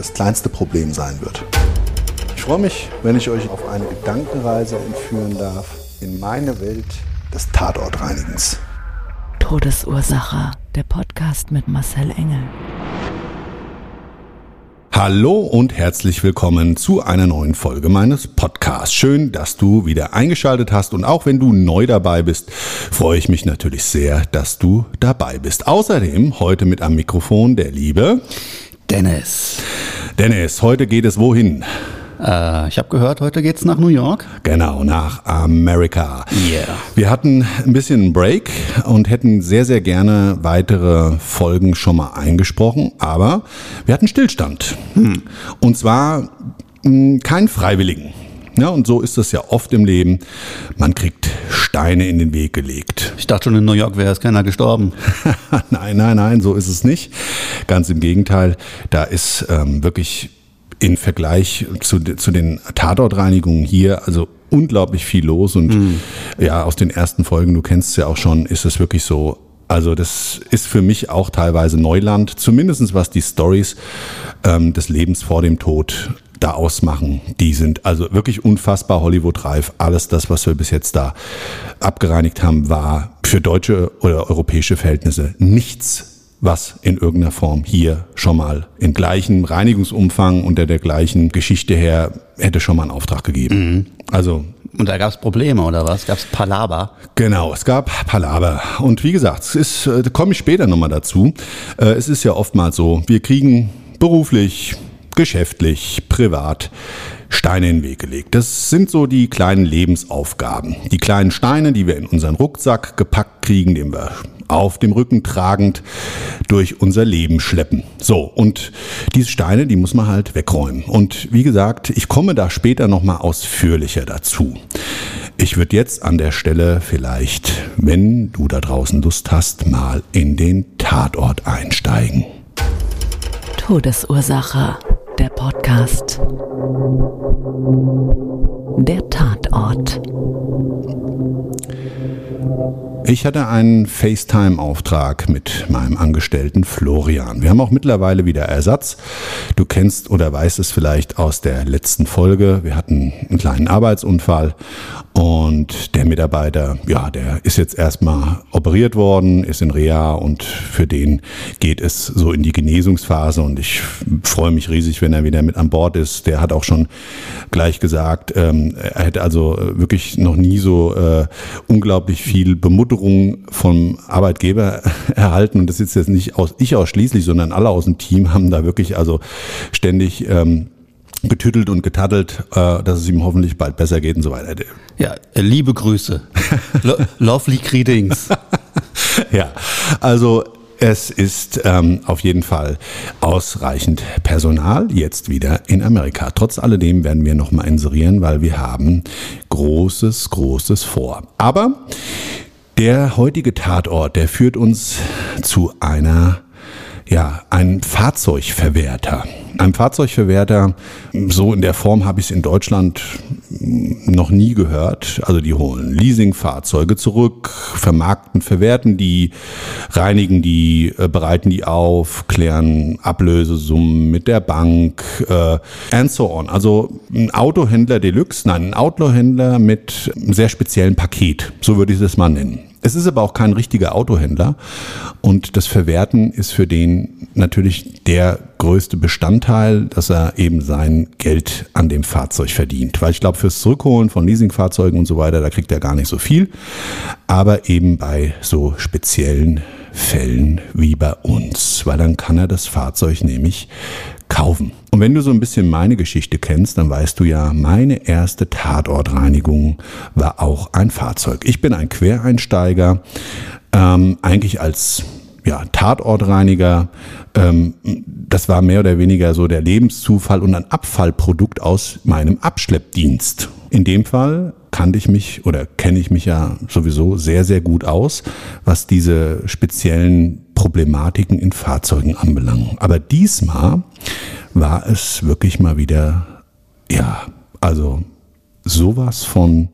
das kleinste Problem sein wird. Ich freue mich, wenn ich euch auf eine Gedankenreise entführen darf in meine Welt des Tatortreinigens. Todesursache. Der Podcast mit Marcel Engel. Hallo und herzlich willkommen zu einer neuen Folge meines Podcasts. Schön, dass du wieder eingeschaltet hast und auch wenn du neu dabei bist, freue ich mich natürlich sehr, dass du dabei bist. Außerdem heute mit am Mikrofon der liebe Dennis. Dennis. Heute geht es wohin? Äh, ich habe gehört, heute geht's nach New York. Genau, nach Amerika. Yeah. Wir hatten ein bisschen einen Break und hätten sehr, sehr gerne weitere Folgen schon mal eingesprochen, aber wir hatten Stillstand. Hm. Und zwar mh, kein Freiwilligen. Ja, und so ist es ja oft im Leben. Man kriegt Steine in den Weg gelegt. Ich dachte schon, in New York wäre es keiner gestorben. nein, nein, nein, so ist es nicht. Ganz im Gegenteil. Da ist ähm, wirklich im Vergleich zu, zu den Tatortreinigungen hier, also unglaublich viel los und Mhm. ja, aus den ersten Folgen, du kennst es ja auch schon, ist es wirklich so. Also das ist für mich auch teilweise Neuland, zumindestens was die Stories ähm, des Lebens vor dem Tod da ausmachen. Die sind also wirklich unfassbar Hollywood-reif. Alles das, was wir bis jetzt da abgereinigt haben, war für deutsche oder europäische Verhältnisse nichts was in irgendeiner Form hier schon mal in gleichem Reinigungsumfang unter der gleichen Geschichte her hätte schon mal einen Auftrag gegeben. Also Und da gab's Probleme, oder was? Gab's Palaber? Genau, es gab Palaber. Und wie gesagt, es ist, äh, da komme ich später nochmal dazu. Äh, es ist ja oftmals so, wir kriegen beruflich, geschäftlich, privat Steine in den Weg gelegt. Das sind so die kleinen Lebensaufgaben. Die kleinen Steine, die wir in unseren Rucksack gepackt kriegen, den wir auf dem Rücken tragend durch unser Leben schleppen. So, und diese Steine, die muss man halt wegräumen. Und wie gesagt, ich komme da später nochmal ausführlicher dazu. Ich würde jetzt an der Stelle vielleicht, wenn du da draußen Lust hast, mal in den Tatort einsteigen. Todesursache. Der Podcast. Der Tatort. Ich hatte einen FaceTime-Auftrag mit meinem Angestellten Florian. Wir haben auch mittlerweile wieder Ersatz. Du kennst oder weißt es vielleicht aus der letzten Folge. Wir hatten einen kleinen Arbeitsunfall und der Mitarbeiter, ja, der ist jetzt erstmal operiert worden, ist in Reha und für den geht es so in die Genesungsphase und ich freue mich riesig, wenn er wieder mit an Bord ist. Der hat auch schon gleich gesagt, ähm, er hätte also wirklich noch nie so äh, unglaublich viel Bemutterung vom Arbeitgeber erhalten und das ist jetzt nicht aus ich ausschließlich, sondern alle aus dem Team haben da wirklich also ständig ähm, getüttelt und getattelt, äh, dass es ihm hoffentlich bald besser geht und so weiter. Ja, äh, liebe Grüße. Lo lovely greetings. ja, also es ist ähm, auf jeden Fall ausreichend Personal jetzt wieder in Amerika. Trotz alledem werden wir nochmal inserieren, weil wir haben Großes, Großes vor. Aber der heutige Tatort, der führt uns zu einer ja, ein Fahrzeugverwerter. Ein Fahrzeugverwerter, so in der Form habe ich es in Deutschland noch nie gehört. Also die holen Leasingfahrzeuge zurück, vermarkten, verwerten die, reinigen die, äh, bereiten die auf, klären Ablösesummen mit der Bank äh, and so on. Also ein Autohändler Deluxe, nein, ein Autohändler mit einem sehr speziellen Paket, so würde ich das mal nennen. Es ist aber auch kein richtiger Autohändler und das Verwerten ist für den natürlich der größte Bestandteil, dass er eben sein Geld an dem Fahrzeug verdient. Weil ich glaube, fürs Zurückholen von Leasingfahrzeugen und so weiter, da kriegt er gar nicht so viel. Aber eben bei so speziellen Fällen wie bei uns, weil dann kann er das Fahrzeug nämlich kaufen. Und wenn du so ein bisschen meine Geschichte kennst, dann weißt du ja, meine erste Tatortreinigung war auch ein Fahrzeug. Ich bin ein Quereinsteiger, ähm, eigentlich als ja, Tatortreiniger. Ähm, das war mehr oder weniger so der Lebenszufall und ein Abfallprodukt aus meinem Abschleppdienst. In dem Fall kannte ich mich oder kenne ich mich ja sowieso sehr, sehr gut aus, was diese speziellen Problematiken in Fahrzeugen anbelangen. Aber diesmal war es wirklich mal wieder, ja, also sowas von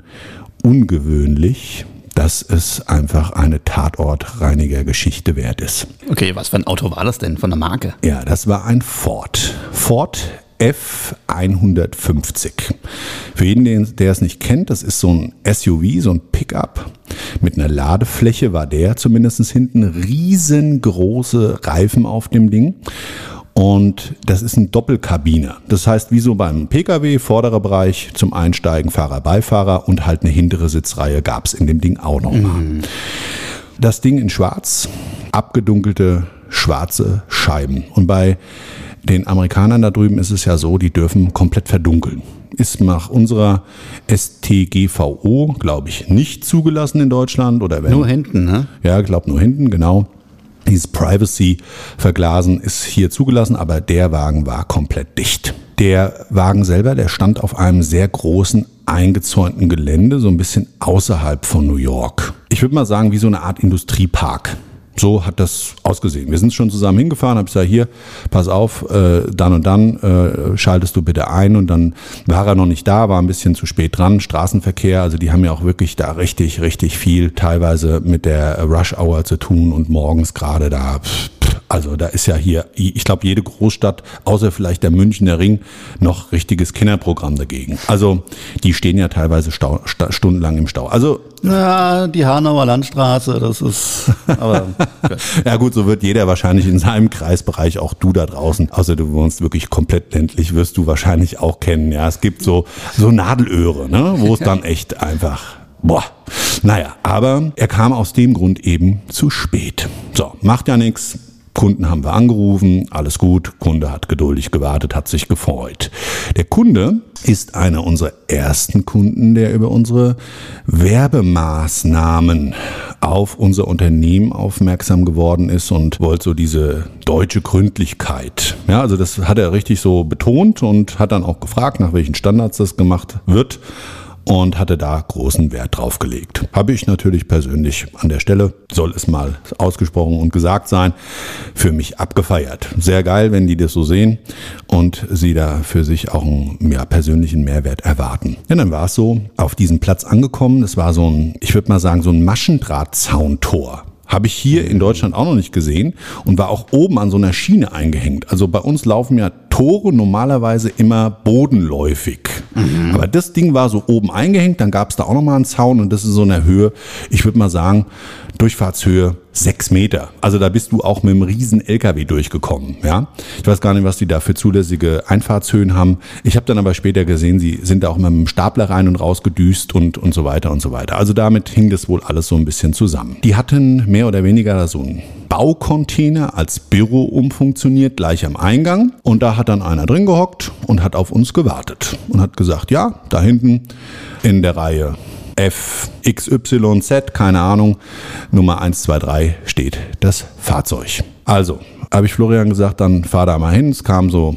ungewöhnlich, dass es einfach eine Tatortreiniger-Geschichte wert ist. Okay, was für ein Auto war das denn von der Marke? Ja, das war ein Ford. Ford F150. Für jeden, der es nicht kennt, das ist so ein SUV, so ein Pickup mit einer Ladefläche, war der zumindest hinten. Riesengroße Reifen auf dem Ding. Und das ist ein Doppelkabine. Das heißt, wie so beim Pkw, vorderer Bereich zum Einsteigen, Fahrer, Beifahrer und halt eine hintere Sitzreihe gab es in dem Ding auch nochmal. Mhm. Das Ding in schwarz, abgedunkelte schwarze Scheiben. Und bei den Amerikanern da drüben ist es ja so, die dürfen komplett verdunkeln. Ist nach unserer STGVO, glaube ich, nicht zugelassen in Deutschland. Oder wenn, nur hinten, ne? Ja, ich glaube nur hinten, genau. Dieses Privacy-Verglasen ist hier zugelassen, aber der Wagen war komplett dicht. Der Wagen selber, der stand auf einem sehr großen eingezäunten Gelände, so ein bisschen außerhalb von New York. Ich würde mal sagen, wie so eine Art Industriepark. So hat das ausgesehen. Wir sind schon zusammen hingefahren, habe gesagt, hier, pass auf, äh, dann und dann äh, schaltest du bitte ein. Und dann war er noch nicht da, war ein bisschen zu spät dran. Straßenverkehr, also die haben ja auch wirklich da richtig, richtig viel teilweise mit der Rush Hour zu tun und morgens gerade da. Pff, also da ist ja hier, ich glaube, jede Großstadt, außer vielleicht der Münchner Ring, noch richtiges Kinderprogramm dagegen. Also die stehen ja teilweise stau, sta, stundenlang im Stau. Also ja, die Hanauer Landstraße, das ist. Aber ja gut, so wird jeder wahrscheinlich in seinem Kreisbereich, auch du da draußen, außer du wohnst wirklich komplett ländlich, wirst du wahrscheinlich auch kennen. Ja, es gibt so so Nadelöhre, ne, wo es dann echt einfach Boah, naja, aber er kam aus dem Grund eben zu spät. So, macht ja nichts. Kunden haben wir angerufen, alles gut, Kunde hat geduldig gewartet, hat sich gefreut. Der Kunde ist einer unserer ersten Kunden, der über unsere Werbemaßnahmen auf unser Unternehmen aufmerksam geworden ist und wollte so diese deutsche Gründlichkeit. Ja, also das hat er richtig so betont und hat dann auch gefragt, nach welchen Standards das gemacht wird und hatte da großen Wert drauf gelegt. Habe ich natürlich persönlich an der Stelle, soll es mal ausgesprochen und gesagt sein, für mich abgefeiert. Sehr geil, wenn die das so sehen und sie da für sich auch einen ja, persönlichen Mehrwert erwarten. Ja, dann war es so, auf diesem Platz angekommen, das war so ein, ich würde mal sagen, so ein Maschendrahtzauntor. Habe ich hier in Deutschland auch noch nicht gesehen und war auch oben an so einer Schiene eingehängt. Also bei uns laufen ja Tore normalerweise immer bodenläufig. Mhm. Aber das Ding war so oben eingehängt, dann gab es da auch nochmal einen Zaun und das ist so eine Höhe, ich würde mal sagen, Durchfahrtshöhe sechs Meter. Also da bist du auch mit einem riesen LKW durchgekommen. Ja, ich weiß gar nicht, was die da für zulässige Einfahrtshöhen haben. Ich habe dann aber später gesehen, sie sind da auch mit einem Stapler rein und raus gedüst und und so weiter und so weiter. Also damit hing das wohl alles so ein bisschen zusammen. Die hatten mehr oder weniger so einen Baucontainer als Büro umfunktioniert, gleich am Eingang. Und da hat dann einer drin gehockt und hat auf uns gewartet und hat gesagt, ja, da hinten in der Reihe FXYZ, keine Ahnung, Nummer 123 steht das Fahrzeug. Also, habe ich Florian gesagt, dann fahr da mal hin. Es kam so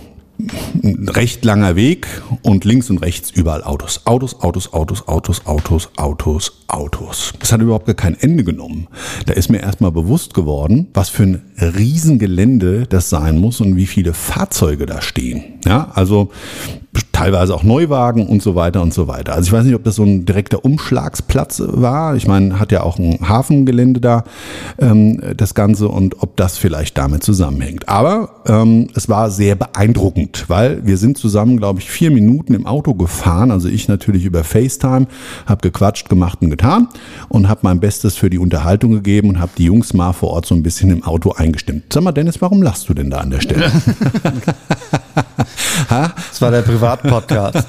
ein recht langer Weg und links und rechts überall Autos. Autos, Autos, Autos, Autos, Autos, Autos, Autos. Das hat überhaupt gar kein Ende genommen. Da ist mir erstmal bewusst geworden, was für ein Riesengelände das sein muss und wie viele Fahrzeuge da stehen. Ja, also teilweise auch Neuwagen und so weiter und so weiter. Also ich weiß nicht, ob das so ein direkter Umschlagsplatz war. Ich meine, hat ja auch ein Hafengelände da, ähm, das Ganze, und ob das vielleicht damit zusammenhängt. Aber ähm, es war sehr beeindruckend, weil wir sind zusammen, glaube ich, vier Minuten im Auto gefahren. Also ich natürlich über FaceTime, habe gequatscht, gemacht und getan und habe mein Bestes für die Unterhaltung gegeben und habe die Jungs mal vor Ort so ein bisschen im Auto eingestimmt. Sag mal, Dennis, warum lachst du denn da an der Stelle? Das war der Privatpodcast.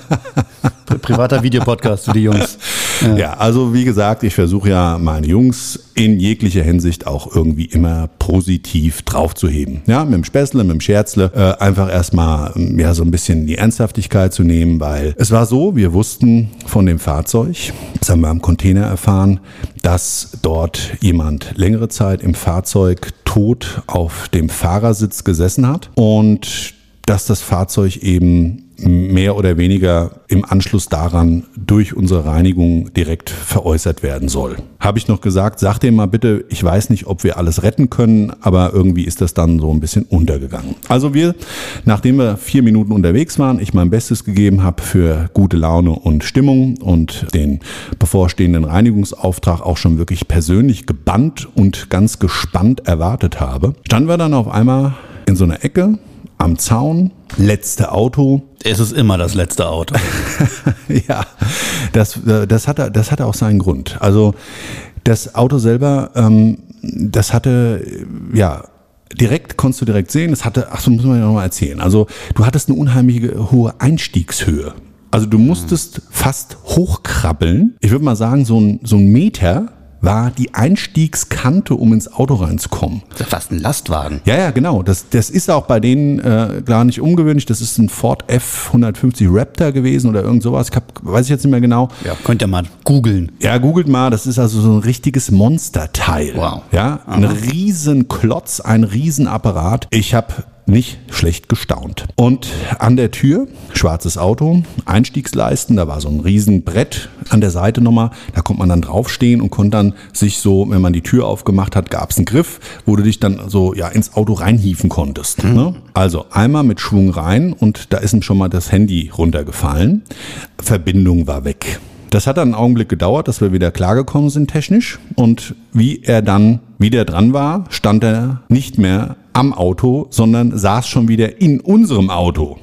Privater Videopodcast für die Jungs. Ja. ja, also wie gesagt, ich versuche ja meine Jungs in jeglicher Hinsicht auch irgendwie immer positiv draufzuheben. Ja, mit dem Späßle, mit dem Scherzle, äh, einfach erstmal ja so ein bisschen die Ernsthaftigkeit zu nehmen, weil es war so, wir wussten von dem Fahrzeug, das haben wir am Container erfahren, dass dort jemand längere Zeit im Fahrzeug tot auf dem Fahrersitz gesessen hat und dass das Fahrzeug eben mehr oder weniger im Anschluss daran durch unsere Reinigung direkt veräußert werden soll. Habe ich noch gesagt, sag dir mal bitte, ich weiß nicht, ob wir alles retten können, aber irgendwie ist das dann so ein bisschen untergegangen. Also wir, nachdem wir vier Minuten unterwegs waren, ich mein Bestes gegeben habe für gute Laune und Stimmung und den bevorstehenden Reinigungsauftrag auch schon wirklich persönlich gebannt und ganz gespannt erwartet habe, standen wir dann auf einmal in so einer Ecke am Zaun, letzte Auto. Es ist immer das letzte Auto. ja, das, das, hatte, das hatte auch seinen Grund. Also das Auto selber, ähm, das hatte, ja, direkt, konntest du direkt sehen, es hatte, ach so, muss man ja nochmal erzählen. Also du hattest eine unheimliche hohe Einstiegshöhe. Also du musstest fast hochkrabbeln. Ich würde mal sagen, so ein, so ein Meter war die Einstiegskante, um ins Auto reinzukommen. Das ist fast ein Lastwagen. Ja, ja, genau. Das, das ist auch bei denen äh, gar nicht ungewöhnlich. Das ist ein Ford F150 Raptor gewesen oder irgend sowas. Ich hab, weiß ich jetzt nicht mehr genau. Ja, könnt ihr mal googeln. Ja, googelt mal. Das ist also so ein richtiges Monsterteil. Wow. Ja, ein Aha. Riesenklotz, ein Riesenapparat. Ich habe nicht schlecht gestaunt. Und an der Tür, schwarzes Auto, Einstiegsleisten, da war so ein Riesenbrett an der Seite nochmal, da konnte man dann draufstehen und konnte dann sich so, wenn man die Tür aufgemacht hat, gab es einen Griff, wo du dich dann so ja ins Auto reinhieven konntest. Mhm. Ne? Also einmal mit Schwung rein und da ist ihm schon mal das Handy runtergefallen. Verbindung war weg. Das hat dann einen Augenblick gedauert, dass wir wieder klargekommen sind technisch. Und wie er dann wieder dran war, stand er nicht mehr am Auto, sondern saß schon wieder in unserem Auto.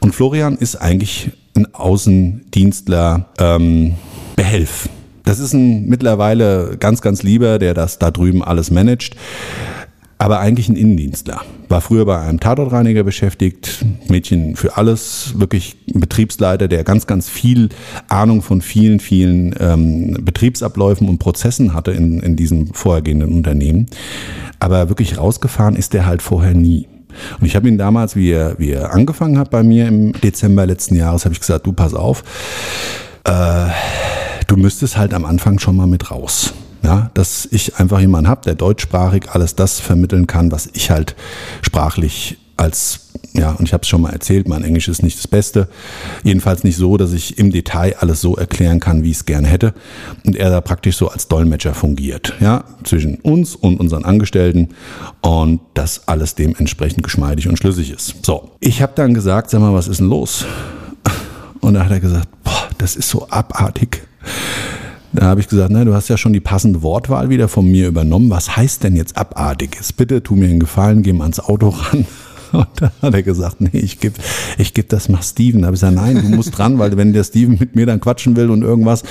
Und Florian ist eigentlich ein Außendienstler ähm, Behelf. Das ist ein mittlerweile ganz, ganz lieber, der das da drüben alles managt aber eigentlich ein Innendienstler. War früher bei einem Tatortreiniger beschäftigt, Mädchen für alles, wirklich Betriebsleiter, der ganz, ganz viel Ahnung von vielen, vielen ähm, Betriebsabläufen und Prozessen hatte in, in diesem vorhergehenden Unternehmen. Aber wirklich rausgefahren ist der halt vorher nie. Und ich habe ihn damals, wie er, wie er angefangen hat bei mir im Dezember letzten Jahres, habe ich gesagt, du pass auf, äh, du müsstest halt am Anfang schon mal mit raus. Ja, dass ich einfach jemanden habe, der deutschsprachig alles das vermitteln kann, was ich halt sprachlich als, ja, und ich habe es schon mal erzählt, mein Englisch ist nicht das Beste. Jedenfalls nicht so, dass ich im Detail alles so erklären kann, wie ich es gern hätte. Und er da praktisch so als Dolmetscher fungiert, ja, zwischen uns und unseren Angestellten und das alles dementsprechend geschmeidig und schlüssig ist. So, ich habe dann gesagt, sag mal, was ist denn los? Und da hat er gesagt, boah, das ist so abartig. Da habe ich gesagt, ne, du hast ja schon die passende Wortwahl wieder von mir übernommen. Was heißt denn jetzt abartiges? Bitte tu mir einen Gefallen, geh mal ans Auto ran Und dann hat er gesagt, nee, ich gebe ich geb das mal Steven. Da habe ich gesagt, nein, du musst dran, weil wenn der Steven mit mir dann quatschen will und irgendwas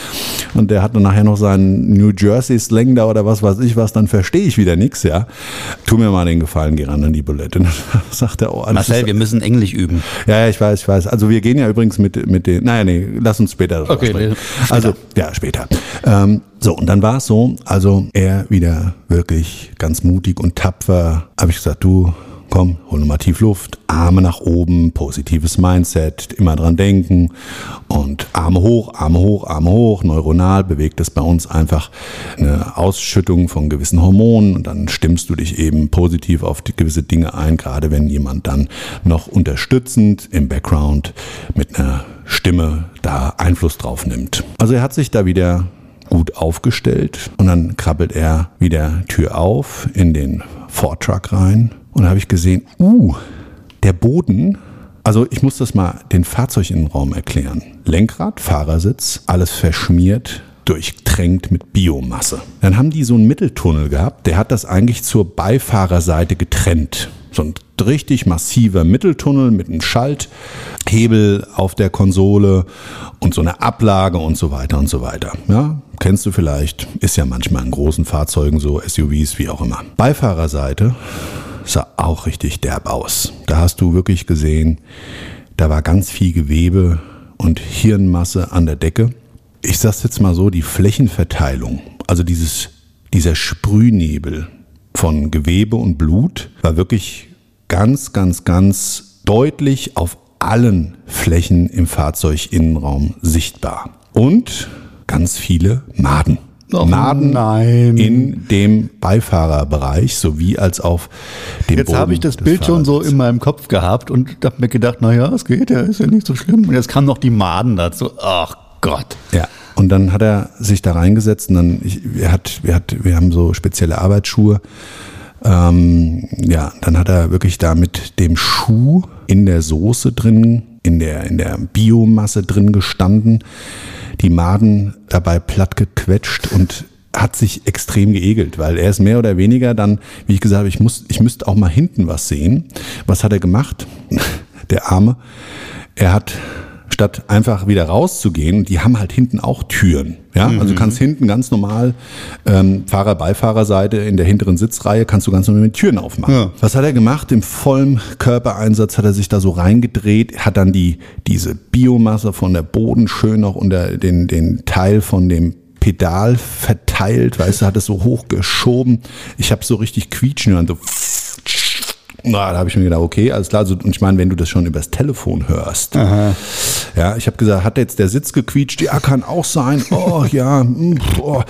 und der hat dann nachher noch seinen New Jersey Slang da oder was weiß ich was, dann verstehe ich wieder nichts, ja. Tu mir mal den Gefallen, geh ran an die Bulette. Und dann sagt er, oh, Marcel, wir müssen Englisch üben. Ja, ja, ich weiß, ich weiß. Also wir gehen ja übrigens mit, mit den, naja, nee, lass uns später okay, sprechen. Nee, Also, ja, später. Ähm, so, und dann war es so, also er wieder wirklich ganz mutig und tapfer, habe ich gesagt, du, komm, hol mal tief Luft, Arme nach oben, positives Mindset, immer dran denken und Arme hoch, Arme hoch, Arme hoch, neuronal bewegt es bei uns einfach eine Ausschüttung von gewissen Hormonen und dann stimmst du dich eben positiv auf gewisse Dinge ein, gerade wenn jemand dann noch unterstützend im Background mit einer Stimme da Einfluss drauf nimmt. Also er hat sich da wieder gut aufgestellt und dann krabbelt er wieder Tür auf in den Truck rein und da habe ich gesehen, uh, der Boden Also ich muss das mal den Fahrzeuginnenraum erklären. Lenkrad, Fahrersitz, alles verschmiert, durchtränkt mit Biomasse. Dann haben die so einen Mitteltunnel gehabt, der hat das eigentlich zur Beifahrerseite getrennt. So ein richtig massiver Mitteltunnel mit einem Schalthebel auf der Konsole und so eine Ablage und so weiter und so weiter. Ja, kennst du vielleicht, ist ja manchmal in großen Fahrzeugen so, SUVs, wie auch immer. Beifahrerseite sah auch richtig derb aus. Da hast du wirklich gesehen, da war ganz viel Gewebe und Hirnmasse an der Decke. Ich sag's jetzt mal so, die Flächenverteilung, also dieses, dieser Sprühnebel von Gewebe und Blut war wirklich ganz, ganz, ganz deutlich auf allen Flächen im Fahrzeuginnenraum sichtbar. Und ganz viele Maden. Maden nein. in dem Beifahrerbereich sowie als auf dem Jetzt Boden habe ich das Bild schon so in meinem Kopf gehabt und habe mir gedacht, naja, es geht ja, ist ja nicht so schlimm. Und jetzt kamen noch die Maden dazu. Ach Gott. Ja. Und dann hat er sich da reingesetzt und dann, ich, er hat, wir, hat, wir haben so spezielle Arbeitsschuhe. Ähm, ja, dann hat er wirklich da mit dem Schuh in der Soße drin, in der, in der Biomasse drin gestanden, die Maden dabei platt gequetscht und hat sich extrem geekelt, weil er ist mehr oder weniger dann, wie ich gesagt habe, ich muss, ich müsste auch mal hinten was sehen. Was hat er gemacht? Der Arme. Er hat statt einfach wieder rauszugehen, die haben halt hinten auch Türen. Ja, also du kannst hinten ganz normal ähm, Fahrer-Beifahrerseite in der hinteren Sitzreihe kannst du ganz normal mit Türen aufmachen. Ja. Was hat er gemacht? Im vollen Körpereinsatz hat er sich da so reingedreht, hat dann die diese Biomasse von der Boden schön noch unter den den Teil von dem Pedal verteilt, weißt du, hat es so hochgeschoben. Ich habe so richtig quietschen hören, so na, da habe ich mir gedacht, okay, alles klar. Also, und ich meine, wenn du das schon übers Telefon hörst. Ja, ich habe gesagt, hat jetzt der Sitz gequietscht? Ja, kann auch sein. Oh, ja. Oh.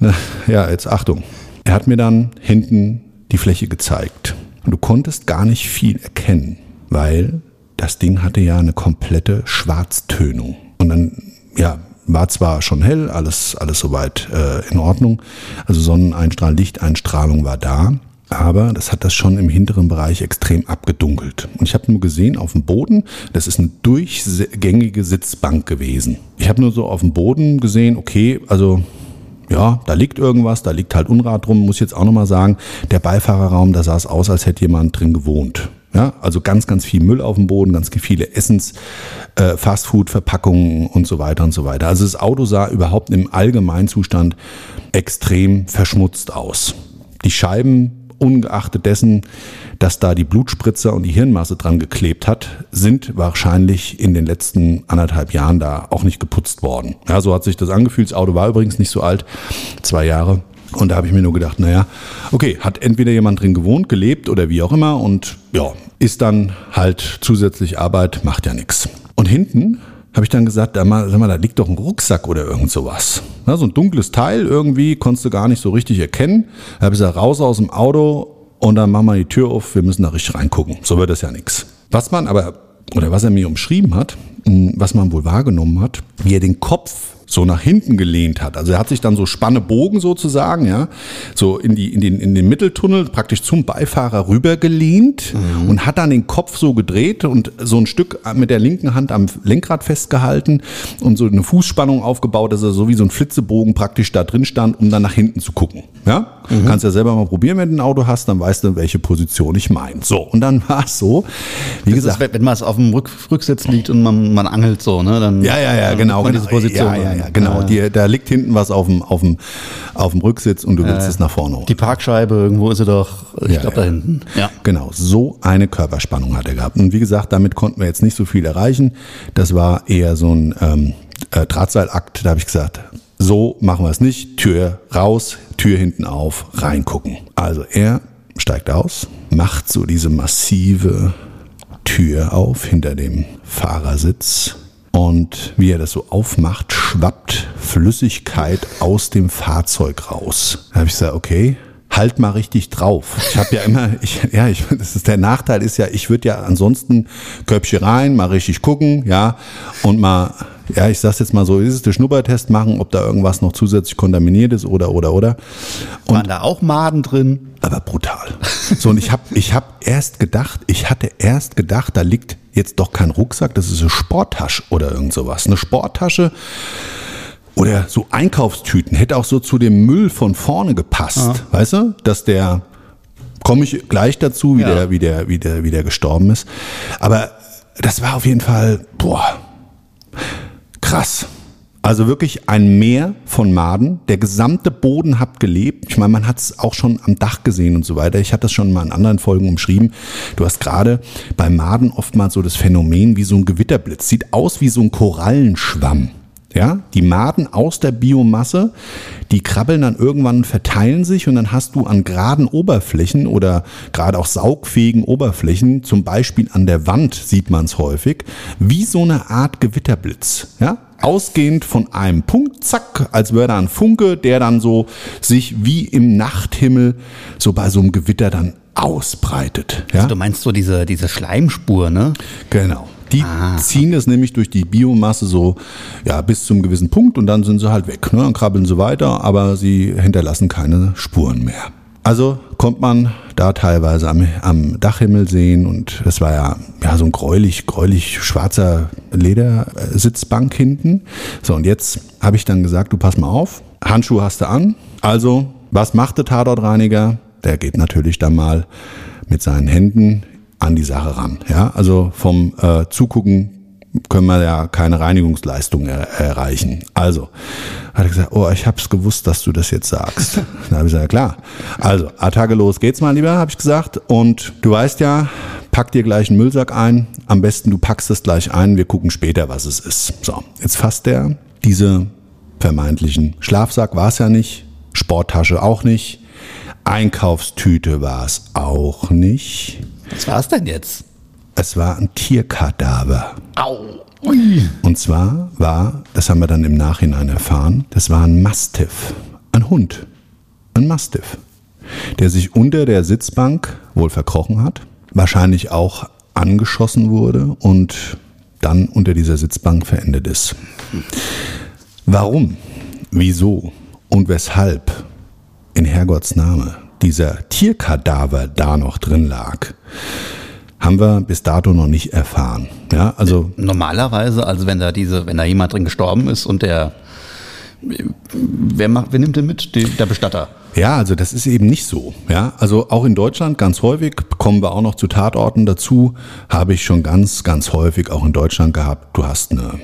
Na, Ja, jetzt Achtung. Er hat mir dann hinten die Fläche gezeigt. Und du konntest gar nicht viel erkennen, weil das Ding hatte ja eine komplette Schwarztönung. Und dann, ja, war zwar schon hell, alles, alles soweit äh, in Ordnung. Also Sonneneinstrahlung, Lichteinstrahlung war da. Aber das hat das schon im hinteren Bereich extrem abgedunkelt. Und ich habe nur gesehen auf dem Boden, das ist eine durchgängige Sitzbank gewesen. Ich habe nur so auf dem Boden gesehen, okay, also ja, da liegt irgendwas, da liegt halt Unrat drum, muss ich jetzt auch nochmal sagen. Der Beifahrerraum, da sah es aus, als hätte jemand drin gewohnt. Ja, also ganz, ganz viel Müll auf dem Boden, ganz viele Essens, äh, Fastfood-Verpackungen und so weiter und so weiter. Also das Auto sah überhaupt im Allgemeinzustand extrem verschmutzt aus. Die Scheiben, ungeachtet dessen, dass da die Blutspritzer und die Hirnmasse dran geklebt hat, sind wahrscheinlich in den letzten anderthalb Jahren da auch nicht geputzt worden. Ja, so hat sich das angefühlt. Das Auto war übrigens nicht so alt, zwei Jahre. Und da habe ich mir nur gedacht, naja, okay, hat entweder jemand drin gewohnt, gelebt oder wie auch immer und ja, ist dann halt zusätzlich Arbeit, macht ja nichts. Und hinten habe ich dann gesagt, da mal, sag mal, da liegt doch ein Rucksack oder irgend sowas. Ja, so ein dunkles Teil irgendwie, konntest du gar nicht so richtig erkennen. Da habe ich gesagt, raus aus dem Auto und dann machen wir die Tür auf, wir müssen da richtig reingucken. So wird das ja nichts. Was man aber, oder was er mir umschrieben hat, mh, was man wohl wahrgenommen hat, wie er den Kopf so nach hinten gelehnt hat. Also er hat sich dann so Spannebogen sozusagen, ja, so in, die, in, den, in den Mitteltunnel praktisch zum Beifahrer rübergelehnt und hat dann den Kopf so gedreht und so ein Stück mit der linken Hand am Lenkrad festgehalten und so eine Fußspannung aufgebaut, dass er so wie so ein Flitzebogen praktisch da drin stand, um dann nach hinten zu gucken. Ja, kannst ja selber mal probieren, wenn du ein Auto hast, dann weißt du, welche Position ich meine. So, und dann war es so, wie Das gesagt, ist, wenn man es auf dem Rück, Rücksitz liegt und man, man angelt so, ne? Dann Ja, ja, ja, genau. genau. diese Position. Ja, ja, ja, dann. genau. Die, da liegt hinten was auf dem, auf dem, auf dem Rücksitz und du willst es nach vorne holen. Die Parkscheibe, irgendwo ist sie doch, ich Ja, glaube ja. da hinten. Ja. Genau, so eine Körperspannung hat er gehabt. Und wie gesagt, damit konnten wir jetzt nicht so viel erreichen. Das war eher so ein ähm, äh, Drahtseilakt. Da habe ich gesagt, so machen wir es nicht. Tür raus, Tür hinten auf, reingucken. Also er steigt aus, macht so diese massive Tür auf hinter dem Fahrersitz. Und wie er das so aufmacht, schwappt Flüssigkeit aus dem Fahrzeug raus. Da habe ich gesagt, okay, halt mal richtig drauf. Ich habe ja immer, ich, ja, ich, das ist der Nachteil ist ja, ich würde ja ansonsten Köpfchen rein, mal richtig gucken, ja, und mal, ja, ich sag's jetzt mal so, ist es der Schnuppertest machen, ob da irgendwas noch zusätzlich kontaminiert ist oder oder oder. Und Waren da auch Maden drin? aber brutal. So, und ich habe ich hab erst gedacht, ich hatte erst gedacht, da liegt jetzt doch kein Rucksack, das ist eine Sporttasche oder irgend sowas. Eine Sporttasche oder so Einkaufstüten hätte auch so zu dem Müll von vorne gepasst, weißt du? Dass der komme ich gleich dazu, wie Ja. der wie der wie der wie der gestorben ist, aber das war auf jeden Fall boah krass. Also wirklich ein Meer von Maden. Der gesamte Boden hat gelebt. Ich meine, man hat es auch schon am Dach gesehen und so weiter. Ich hatte das schon mal in anderen Folgen umschrieben. Du hast gerade bei Maden oftmals so das Phänomen wie so ein Gewitterblitz. Sieht aus wie so ein Korallenschwamm. Ja, die Maden aus der Biomasse, die krabbeln dann irgendwann, verteilen sich und dann hast du an geraden Oberflächen oder gerade auch saugfähigen Oberflächen, zum Beispiel an der Wand sieht man es häufig, wie so eine Art Gewitterblitz. Ja, ausgehend von einem Punkt, zack, als wäre da ein Funke, der dann so sich wie im Nachthimmel so bei so einem Gewitter dann ausbreitet. Ja? Du meinst so diese, diese Schleimspur, ne? Genau. Die ziehen es nämlich durch die Biomasse so ja, bis zum gewissen Punkt und dann sind sie halt weg. Ne? Dann krabbeln sie weiter, aber sie hinterlassen keine Spuren mehr. Also kommt man da teilweise am, am Dachhimmel sehen und das war ja, ja so ein gräulich, gräulich schwarzer Ledersitzbank hinten. So, und jetzt habe ich dann gesagt, du pass mal auf, Handschuhe hast du an. Also, was macht der Tatortreiniger? Der geht natürlich dann mal mit seinen Händen an die Sache ran. Ja, also vom äh, Zugucken können wir ja keine Reinigungsleistung er erreichen. Also hat er gesagt, oh, ich hab's gewusst, dass du das jetzt sagst. Dann habe ich gesagt, klar. Also, Attacke los geht's mal lieber, habe ich gesagt. Und du weißt ja, pack dir gleich einen Müllsack ein. Am besten du packst es gleich ein. Wir gucken später, was es ist. So, jetzt fasst er diese vermeintlichen Schlafsack war es ja nicht, Sporttasche auch nicht, Einkaufstüte war es auch nicht. Was war's denn jetzt? Es war ein Tierkadaver. Au. Ui. Und zwar war, das haben wir dann im Nachhinein erfahren, das war ein Mastiff. Ein Hund. Ein Mastiff. Der sich unter der Sitzbank wohl verkrochen hat, wahrscheinlich auch angeschossen wurde und dann unter dieser Sitzbank verendet ist. Warum, wieso und weshalb in Herrgotts Name dieser Tierkadaver da noch drin lag, haben wir bis dato noch nicht erfahren. Ja, also Normalerweise, also wenn da diese, wenn da jemand drin gestorben ist und der wer macht, wer nimmt den mit? Die, der Bestatter. Ja, also das ist eben nicht so. Ja, also auch in Deutschland ganz häufig kommen wir auch noch zu Tatorten dazu. Habe ich schon ganz, ganz häufig auch in Deutschland gehabt. Du hast eine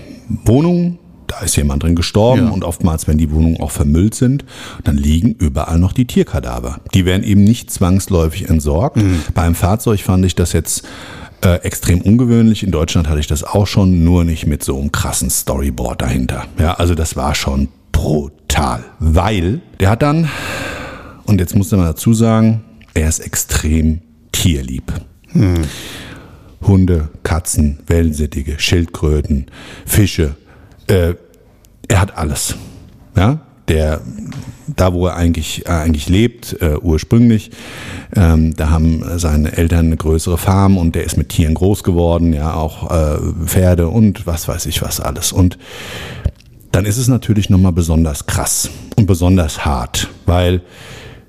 Wohnung, da ist jemand drin gestorben Ja. und oftmals, wenn die Wohnungen auch vermüllt sind, dann liegen überall noch die Tierkadaver. Die werden eben nicht zwangsläufig entsorgt. Beim Fahrzeug fand ich das jetzt äh, extrem ungewöhnlich. In Deutschland hatte ich das auch schon, nur nicht mit so einem krassen Storyboard dahinter. Ja, also das war schon brutal, weil der hat dann und jetzt muss man dazu sagen, er ist extrem tierlieb. Hunde, Katzen, Wellensittige, Schildkröten, Fische. Äh, er hat alles. Ja, der, da wo er eigentlich, äh, eigentlich lebt, äh, ursprünglich, ähm, da haben seine Eltern eine größere Farm und der ist mit Tieren groß geworden, ja, auch äh, Pferde und was weiß ich was alles. Und dann ist es natürlich nochmal besonders krass und besonders hart, weil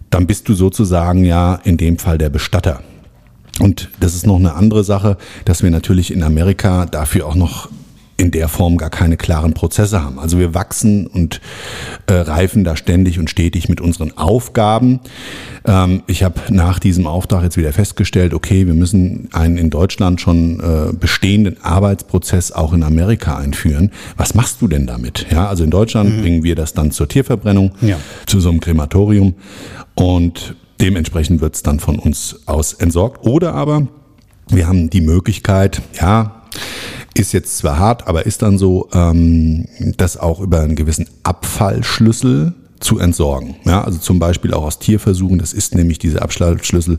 dann bist du sozusagen ja in dem Fall der Bestatter. Und das ist noch eine andere Sache, dass wir natürlich in Amerika dafür auch noch in der Form gar keine klaren Prozesse haben. Also wir wachsen und äh, reifen da ständig und stetig mit unseren Aufgaben. Ähm, ich habe nach diesem Auftrag jetzt wieder festgestellt, okay, wir müssen einen in Deutschland schon äh, bestehenden Arbeitsprozess auch in Amerika einführen. Was machst du denn damit? Ja, also in Deutschland bringen wir das dann zur Tierverbrennung, Ja. zu so einem Krematorium und dementsprechend wird es dann von uns aus entsorgt. Oder aber wir haben die Möglichkeit, ja, ist jetzt zwar hart, aber ist dann so, ähm, das auch über einen gewissen Abfallschlüssel zu entsorgen. Ja, also zum Beispiel auch aus Tierversuchen. Das ist nämlich diese Abschaltschlüssel.